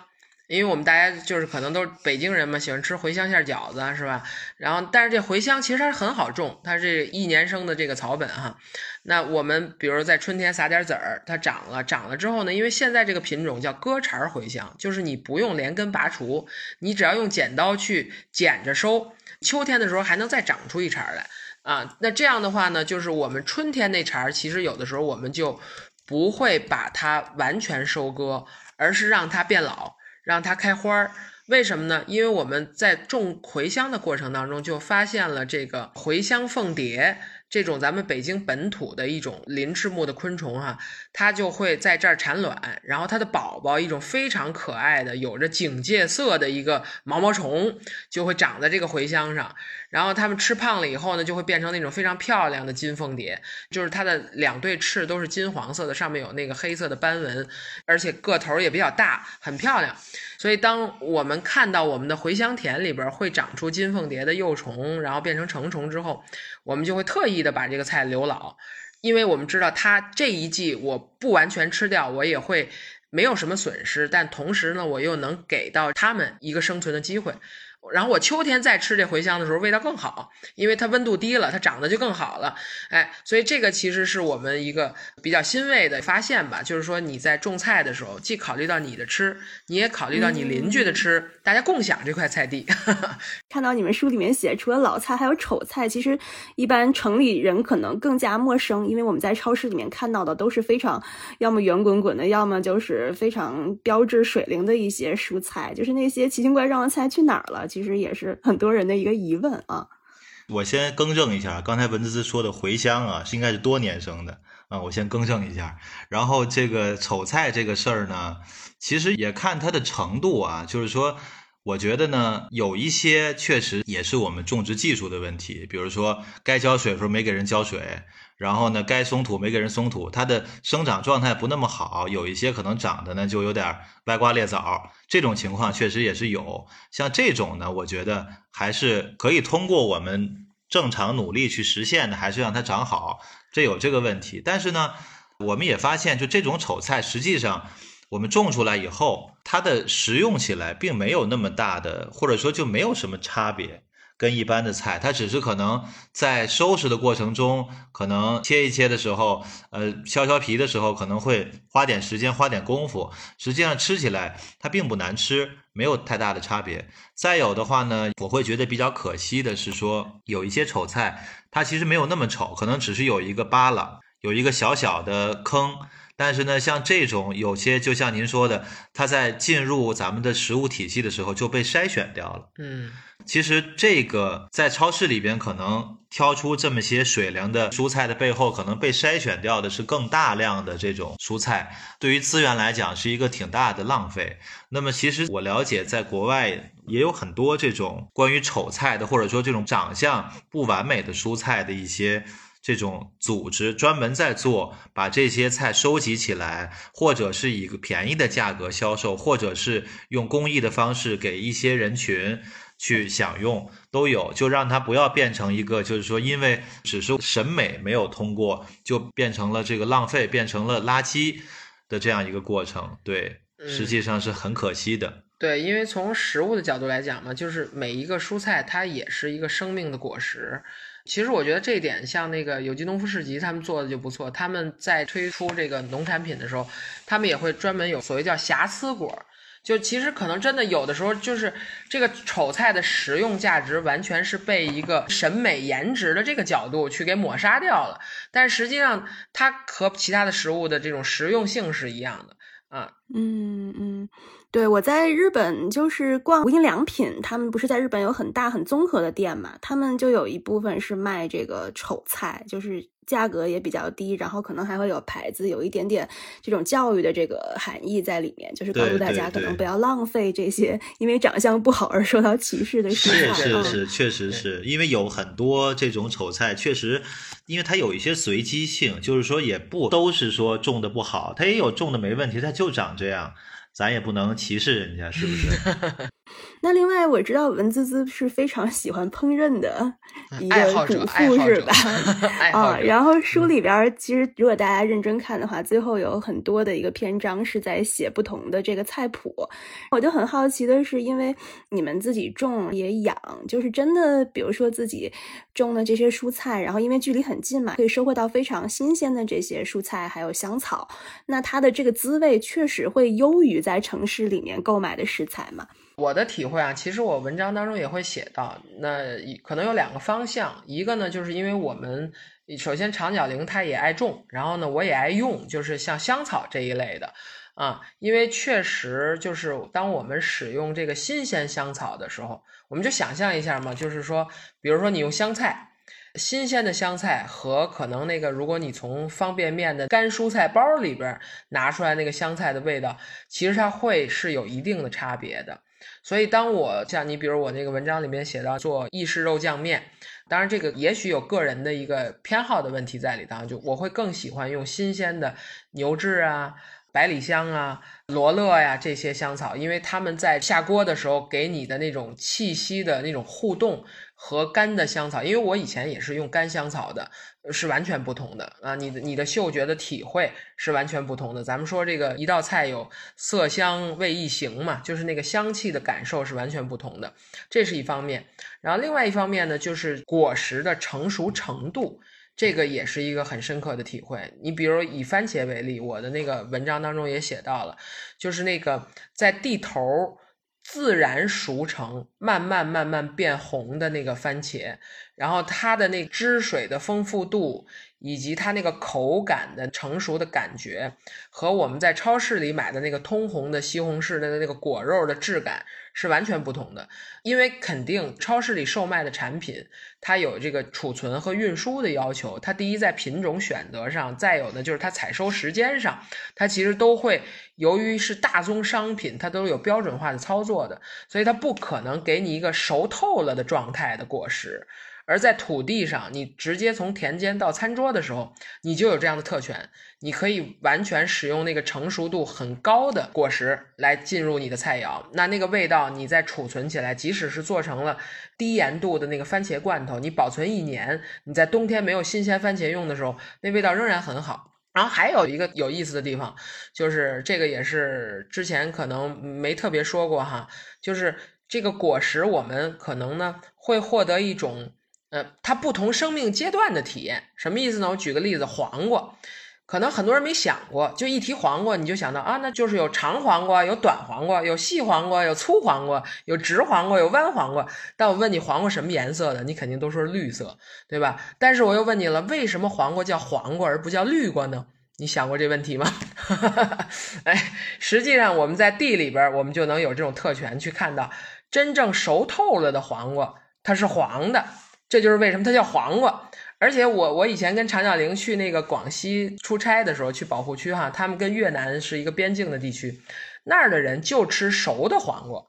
因为我们大家就是可能都是北京人嘛，喜欢吃茴香馅饺子，是吧？然后，但是这茴香其实它是很好种，它是一年生的这个草本哈。那我们比如在春天撒点籽儿，它长了，长了之后呢，因为现在这个品种叫割茬茴香，就是你不用连根拔除，你只要用剪刀去剪着收，秋天的时候还能再长出一茬来啊。那这样的话呢，就是我们春天那茬其实有的时候我们就不会把它完全收割，而是让它变老。让它开花儿，为什么呢？因为我们在种茴香的过程当中，就发现了这个茴香凤蝶。这种咱们北京本土的一种鳞翅目的昆虫哈，它就会在这儿产卵，然后它的宝宝一种非常可爱的有着警戒色的一个毛毛虫就会长在这个茴香上，然后它们吃胖了以后呢，就会变成那种非常漂亮的金凤蝶，就是它的两对翅都是金黄色的，上面有那个黑色的斑纹，而且个头也比较大，很漂亮。所以当我们看到我们的茴香田里边会长出金凤蝶的幼虫，然后变成成虫之后。我们就会特意的把这个菜留老，因为我们知道它这一季我不完全吃掉，我也会没有什么损失，但同时呢，我又能给到他们一个生存的机会。然后我秋天再吃这茴香的时候，味道更好，因为它温度低了，它长得就更好了。哎，所以这个其实是我们一个比较欣慰的发现吧，就是说你在种菜的时候，既考虑到你的吃，你也考虑到你邻居的吃，大家共享这块菜地。看到你们书里面写，除了老菜还有丑菜，其实一般城里人可能更加陌生，因为我们在超市里面看到的都是非常要么圆滚滚的，要么就是非常标志水灵的一些蔬菜，就是那些奇形怪状的菜去哪儿了？其实也是很多人的一个疑问啊。我先更正一下，刚才文滋滋说的茴香啊，是应该是多年生的啊。我先更正一下。然后这个丑菜这个事儿呢，其实也看它的程度啊，就是说。我觉得呢，有一些确实也是我们种植技术的问题，比如说该浇水的时候没给人浇水，然后呢该松土没给人松土，它的生长状态不那么好，有一些可能长得呢就有点歪瓜裂枣，这种情况确实也是有。像这种呢，我觉得还是可以通过我们正常努力去实现的，还是让它长好，这有这个问题。但是呢，我们也发现，就这种丑菜实际上。我们种出来以后，它的食用起来并没有那么大的，或者说就没有什么差别，跟一般的菜，它只是可能在收拾的过程中，可能切一切的时候，呃，削削皮的时候，可能会花点时间，花点功夫。实际上吃起来它并不难吃，没有太大的差别。再有的话呢，我会觉得比较可惜的是说，有一些丑菜，它其实没有那么丑，可能只是有一个疤了，有一个小小的坑。但是呢，像这种有些，就像您说的，它在进入咱们的食物体系的时候就被筛选掉了。嗯，其实这个在超市里边可能挑出这么些水灵的蔬菜的背后，可能被筛选掉的是更大量的这种蔬菜，对于资源来讲是一个挺大的浪费。那么其实我了解，在国外也有很多这种关于丑菜的，或者说这种长相不完美的蔬菜的一些。这种组织专门在做，把这些菜收集起来，或者是以一个便宜的价格销售，或者是用公益的方式给一些人群去享用，都有。就让它不要变成一个，就是说，因为只是审美没有通过，就变成了这个浪费，变成了垃圾的这样一个过程。对，实际上是很可惜的。对，因为从食物的角度来讲嘛，就是每一个蔬菜它也是一个生命的果实。其实我觉得这一点，像那个有机农夫市集，他们做的就不错。他们在推出这个农产品的时候，他们也会专门有所谓叫瑕疵果。就其实可能真的有的时候，就是这个丑菜的食用价值完全是被一个审美颜值的这个角度去给抹杀掉了。但实际上，它和其他的食物的这种实用性是一样的啊。嗯嗯。对，我在日本就是逛无印良品，他们不是在日本有很大很综合的店嘛？他们就有一部分是卖这个丑菜，就是价格也比较低，然后可能还会有牌子，有一点点这种教育的这个含义在里面，就是告诉大家可能不要浪费这些因为长相不好而受到歧视的食材。是是是，确实是因为有很多这种丑菜，确实因为它有一些随机性，就是说也不都是说种的不好，它也有种的没问题，它就长这样。咱也不能歧视人家，是不是？那另外我知道文滋滋是非常喜欢烹饪的一个主爱好者，爱妇是吧？，啊。然后书里边其实如果大家认真看的话，最后有很多的一个篇章是在写不同的这个菜谱。我就很好奇的是，因为你们自己种也养，就是真的，比如说自己种的这些蔬菜，然后因为距离很近嘛，可以收获到非常新鲜的这些蔬菜还有香草，那它的这个滋味确实会优于在城市里面购买的食材嘛？我的体会啊，其实我文章当中也会写到，那可能有两个方向，一个呢，就是因为我们首先长角羚它也爱种，然后呢我也爱用，就是像香草这一类的啊，因为确实就是当我们使用这个新鲜香草的时候，我们就想象一下嘛，就是说，比如说你用香菜。新鲜的香菜和可能那个，如果你从方便面的干蔬菜包里边拿出来那个香菜的味道，其实它会是有一定的差别的。所以，当我像你，比如我那个文章里面写到做意式肉酱面，当然这个也许有个人的一个偏好的问题在里头，就我会更喜欢用新鲜的牛至啊、百里香啊、罗勒呀这些香草，因为它们在下锅的时候给你的那种气息的那种互动和干的香草，因为我以前也是用干香草的，是完全不同的啊！你的你的嗅觉的体会是完全不同的。咱们说这个一道菜有色香味意形嘛，就是那个香气的感受是完全不同的，这是一方面。然后另外一方面呢，就是果实的成熟程度。这个也是一个很深刻的体会。你比如以番茄为例，我的那个文章当中也写到了，就是那个在地头自然熟成、慢慢慢慢变红的那个番茄，然后它的那汁水的丰富度，以及它那个口感的成熟的感觉，和我们在超市里买的那个通红的西红柿的那个果肉的质感是完全不同的。因为肯定超市里售卖的产品，它有这个储存和运输的要求。它第一在品种选择上，再有呢就是它采收时间上，它其实都会由于是大宗商品，它都有标准化的操作的，所以它不可能给你一个熟透了的状态的果实。而在土地上，你直接从田间到餐桌的时候，你就有这样的特权，你可以完全使用那个成熟度很高的果实来进入你的菜肴。那那个味道，你再储存起来，即使是做成了低盐度的那个番茄罐头，你保存一年，你在冬天没有新鲜番茄用的时候，那味道仍然很好。然后还有一个有意思的地方，就是这个也是之前可能没特别说过哈，就是这个果实我们可能呢会获得一种。呃，它不同生命阶段的体验，什么意思呢？我举个例子，黄瓜，可能很多人没想过，就一提黄瓜，你就想到啊，那就是有长黄瓜，有短黄瓜，有细黄瓜，有粗黄瓜，有直黄瓜，有弯黄瓜。但我问你黄瓜什么颜色的，你肯定都说是绿色，对吧？但是我又问你了，为什么黄瓜叫黄瓜而不叫绿瓜呢？你想过这问题吗？哎，实际上我们在地里边，我们就能有这种特权，去看到真正熟透了的黄瓜，它是黄的。这就是为什么它叫黄瓜，而且我我以前跟常小玲去那个广西出差的时候，去保护区哈，他们跟越南是一个边境的地区，那儿的人就吃熟的黄瓜，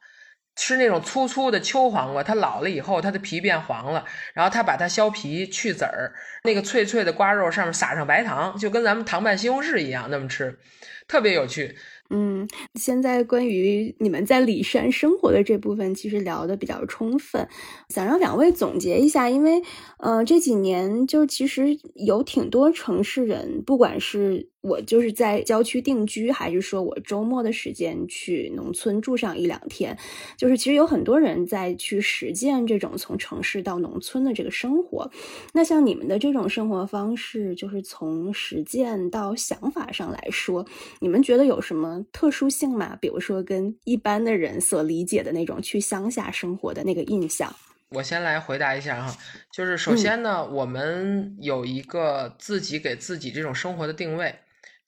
吃那种粗粗的秋黄瓜，它老了以后它的皮变黄了，然后他把它削皮去籽儿，那个脆脆的瓜肉上面撒上白糖，就跟咱们糖拌西红柿一样那么吃，特别有趣。嗯，现在关于你们在里山生活的这部分，其实聊的比较充分，想让两位总结一下，因为，呃，这几年就其实有挺多城市人，不管是我就是在郊区定居，还是说我周末的时间去农村住上一两天，就是其实有很多人在去实践这种从城市到农村的这个生活。那像你们的这种生活方式，就是从实践到想法上来说，你们觉得有什么？特殊性吗，比如说跟一般的人所理解的那种去乡下生活的那个印象。我先来回答一下哈，就是首先呢，我们有一个自己给自己这种生活的定位，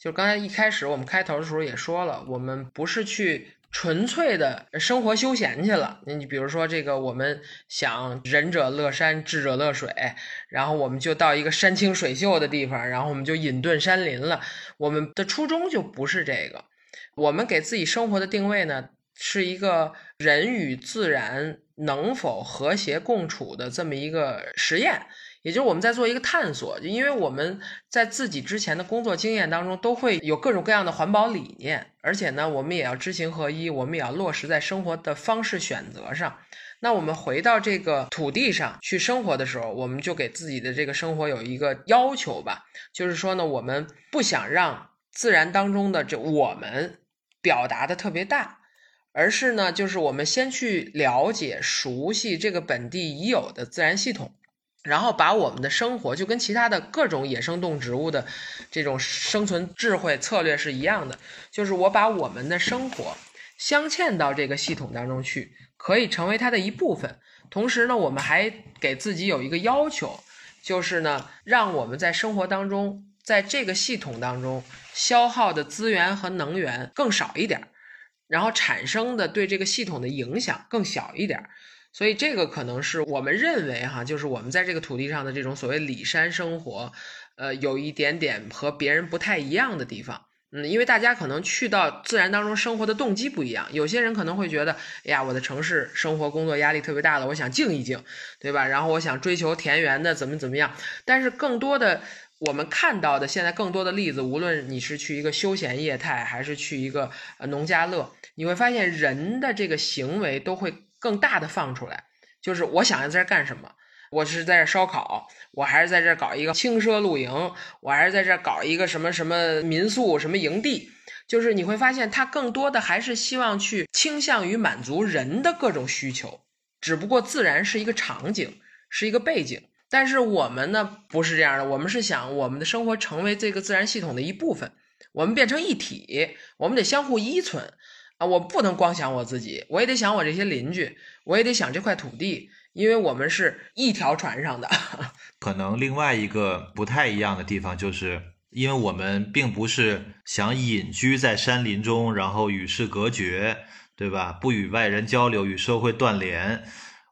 就刚才一开始我们开头的时候也说了，我们不是去纯粹的生活休闲去了。你比如说这个，我们想仁者乐山，智者乐水，然后我们就到一个山清水秀的地方，然后我们就隐遁山林了。我们的初衷就不是这个。我们给自己生活的定位呢，是一个人与自然能否和谐共处的这么一个实验，也就是我们在做一个探索，因为我们在自己之前的工作经验当中都会有各种各样的环保理念，而且呢，我们也要知行合一，我们也要落实在生活的方式选择上。那我们回到这个土地上去生活的时候，我们就给自己的这个生活有一个要求吧，就是说呢，我们不想让自然当中的这我们表达的特别大，而是呢，就是我们先去了解、熟悉这个本地已有的自然系统，然后把我们的生活就跟其他的各种野生动植物的这种生存智慧策略是一样的，就是我把我们的生活镶嵌到这个系统当中去。可以成为它的一部分，同时呢，我们还给自己有一个要求，就是呢，让我们在生活当中，在这个系统当中消耗的资源和能源更少一点，然后产生的对这个系统的影响更小一点。所以这个可能是我们认为哈，就是我们在这个土地上的这种所谓里山生活，呃，有一点点和别人不太一样的地方。嗯，因为大家可能去到自然当中生活的动机不一样，有些人可能会觉得，哎呀，我的城市生活工作压力特别大了，我想静一静，对吧？然后我想追求田园的怎么怎么样。但是更多的我们看到的现在更多的例子，无论你是去一个休闲业态，还是去一个呃农家乐，你会发现人的这个行为都会更大的放出来，就是我想要在这干什么。我是在这烧烤，我还是在这搞一个轻奢露营，我还是在这搞一个什么什么民宿、什么营地，就是你会发现，它更多的还是希望去倾向于满足人的各种需求，只不过自然是一个场景，是一个背景。但是我们呢，不是这样的，我们是想我们的生活成为这个自然系统的一部分，我们变成一体，我们得相互依存我不能光想我自己，我也得想我这些邻居，我也得想这块土地。因为我们是一条船上的，可能另外一个不太一样的地方，就是因为我们并不是想隐居在山林中，然后与世隔绝，对吧？不与外人交流，与社会断联。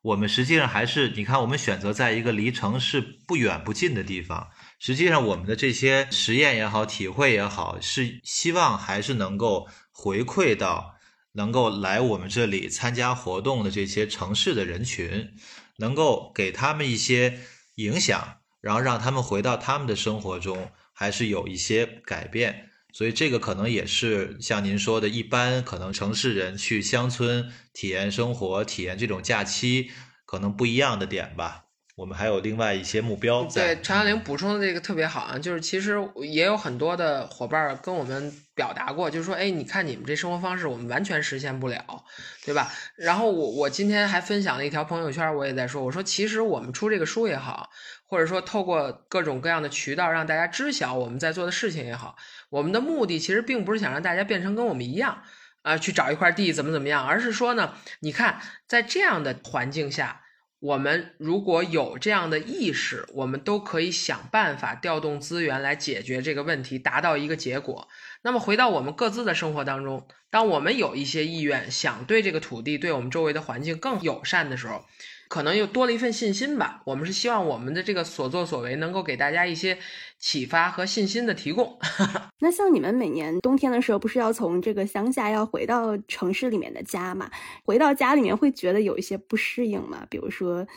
我们实际上还是，你看，我们选择在一个离城市不远不近的地方。实际上，我们的这些实验也好，体会也好，是希望还是能够回馈到。能够来我们这里参加活动的这些城市的人群，能够给他们一些影响，然后让他们回到他们的生活中，还是有一些改变。所以这个可能也是像您说的，一般可能城市人去乡村体验生活、体验这种假期，可能不一样的点吧。我们还有另外一些目标。对，陈小玲补充的这个特别好啊，就是其实也有很多的伙伴跟我们表达过，就是说，哎，你看你们这生活方式，我们完全实现不了，对吧？然后我我今天还分享了一条朋友圈，我也在说，我说其实我们出这个书也好，或者说透过各种各样的渠道让大家知晓我们在做的事情也好，我们的目的其实并不是想让大家变成跟我们一样啊，去找一块地怎么怎么样，而是说呢，你看在这样的环境下。我们如果有这样的意识，我们都可以想办法调动资源来解决这个问题，达到一个结果。那么回到我们各自的生活当中，当我们有一些意愿，想对这个土地、对我们周围的环境更友善的时候。可能又多了一份信心吧。我们是希望我们的这个所作所为能够给大家一些启发和信心的提供。那像你们每年冬天的时候，不是要从这个乡下要回到城市里面的家嘛？回到家里面会觉得有一些不适应吗？比如说，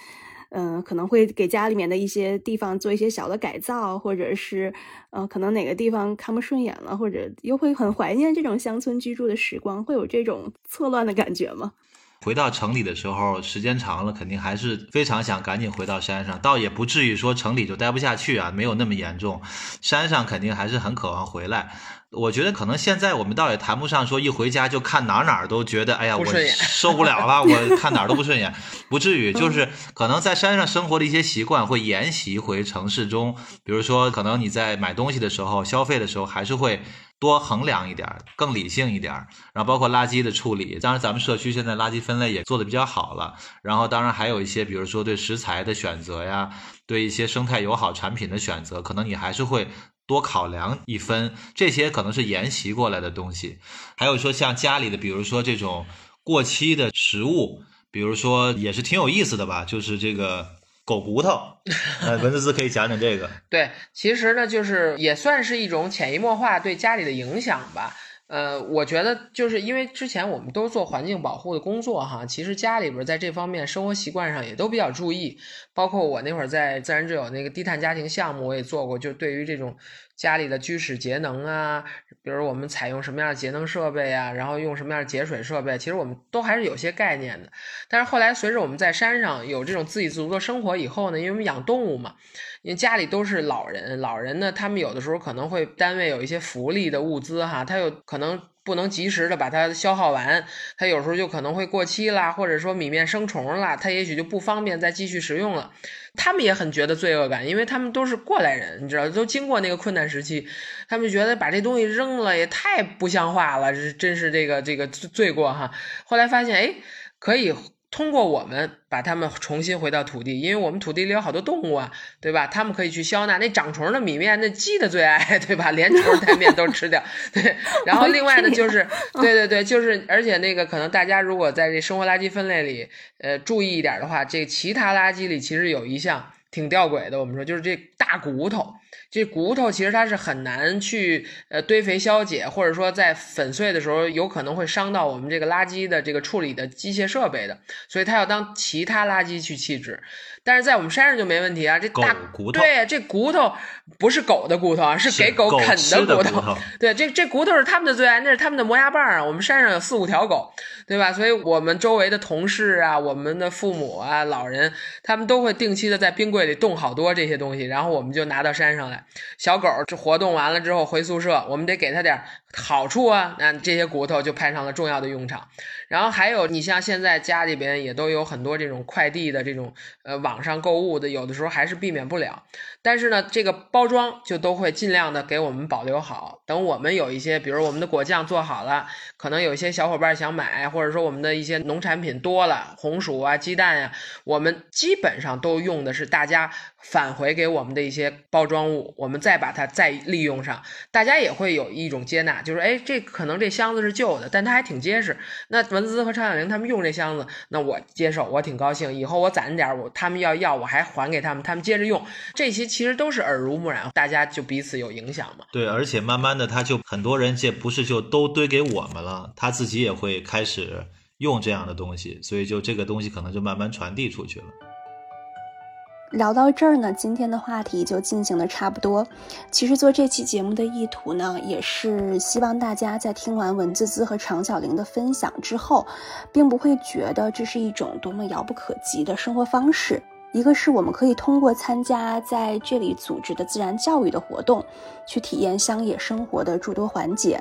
嗯，可能会给家里面的一些地方做一些小的改造，或者是，呃，可能哪个地方看不顺眼了，或者又会很怀念这种乡村居住的时光，会有这种错乱的感觉吗？回到城里的时候，时间长了，肯定还是非常想赶紧回到山上。倒也不至于说城里就待不下去啊，没有那么严重。山上肯定还是很渴望回来。我觉得可能现在我们倒也谈不上说一回家就看哪哪都觉得哎呀我受不了了，我看哪儿都不顺眼，不至于。就是可能在山上生活的一些习惯会沿袭回城市中，比如说可能你在买东西的时候、消费的时候还是会多衡量一点，更理性一点。然后包括垃圾的处理，当然咱们社区现在垃圾分类也做的比较好了。然后当然还有一些，比如说对食材的选择呀，对一些生态友好产品的选择，可能你还是会。多考量一分，这些可能是沿袭过来的东西。还有说像家里的，比如说这种过期的食物，比如说也是挺有意思的吧，就是这个狗骨头。呃，文思思可以讲讲这个。对，其实呢，就是也算是一种潜移默化对家里的影响吧。呃，我觉得就是因为之前我们都做环境保护的工作哈，其实家里边在这方面生活习惯上也都比较注意。包括我那会儿在自然之友那个低碳家庭项目，我也做过，就对于这种家里的居室节能啊，比如我们采用什么样的节能设备啊，然后用什么样的节水设备，其实我们都还是有些概念的。但是后来随着我们在山上有这种自给自足的生活以后呢，因为我们养动物嘛。因为家里都是老人，老人呢，他们有的时候可能会单位有一些福利的物资哈，他有可能不能及时的把它消耗完，他有时候就可能会过期啦，或者说米面生虫了，他也许就不方便再继续食用了。他们也很觉得罪恶感，因为他们都是过来人，你知道，都经过那个困难时期，他们觉得把这东西扔了也太不像话了，这真是这个这个罪过哈。后来发现，哎，可以。通过我们把它们重新回到土地，因为我们土地里有好多动物啊，对吧？它们可以去消纳那长虫的米面，那鸡的最爱，对吧？连虫带面都吃掉。对，然后另外呢，就是对对对，就是而且那个可能大家如果在这生活垃圾分类里，呃，注意一点的话，这其他垃圾里其实有一项挺吊诡的，我们说就是这大骨头。这骨头其实它是很难去呃堆肥消解，或者说在粉碎的时候有可能会伤到我们这个垃圾的这个处理的机械设备的，所以它要当其他垃圾去弃置。但是在我们山上就没问题啊，这大骨头，对，这骨头不是狗的骨头啊，是给狗啃的骨头。对，这这骨头是他们的最爱，那是他们的磨牙棒啊。我们山上有四五条狗，对吧？所以我们周围的同事啊，我们的父母啊，老人，他们都会定期的在冰柜里冻好多这些东西，然后我们就拿到山上来。小狗这活动完了之后回宿舍，我们得给它点好处啊，那这些骨头就派上了重要的用场。然后还有，你像现在家里边也都有很多这种快递的这种呃网上购物的，有的时候还是避免不了。但是呢，这个包装就都会尽量的给我们保留好。等我们有一些，比如我们的果酱做好了，可能有一些小伙伴想买，或者说我们的一些农产品多了，红薯啊、鸡蛋呀，我们基本上都用的是大家返回给我们的一些包装物，我们再把它再利用上，大家也会有一种接纳，就是哎，这可能这箱子是旧的，但它还挺结实。那文滋和常小玲他们用这箱子，那我接受，我挺高兴。以后我攒点，我他们要要，我还还给他们，他们接着用这些。其实都是耳濡目染，大家就彼此有影响嘛。对，而且慢慢的，他就很多人这不是就都堆给我们了，他自己也会开始用这样的东西，所以就这个东西可能就慢慢传递出去了。聊到这儿呢，今天的话题就进行的差不多。其实做这期节目的意图呢，也是希望大家在听完文字滋和常小玲的分享之后，并不会觉得这是一种多么遥不可及的生活方式。一个是我们可以通过参加在这里组织的自然教育的活动，去体验乡野生活的诸多环节。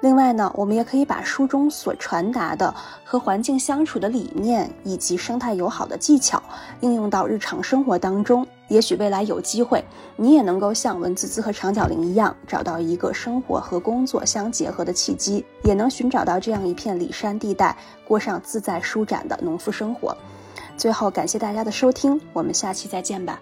另外呢，我们也可以把书中所传达的和环境相处的理念以及生态友好的技巧应用到日常生活当中。也许未来有机会，你也能够像文滋滋和长脚羚一样，找到一个生活和工作相结合的契机，也能寻找到这样一片里山地带，过上自在舒展的农夫生活。最后，感谢大家的收听，我们下期再见吧。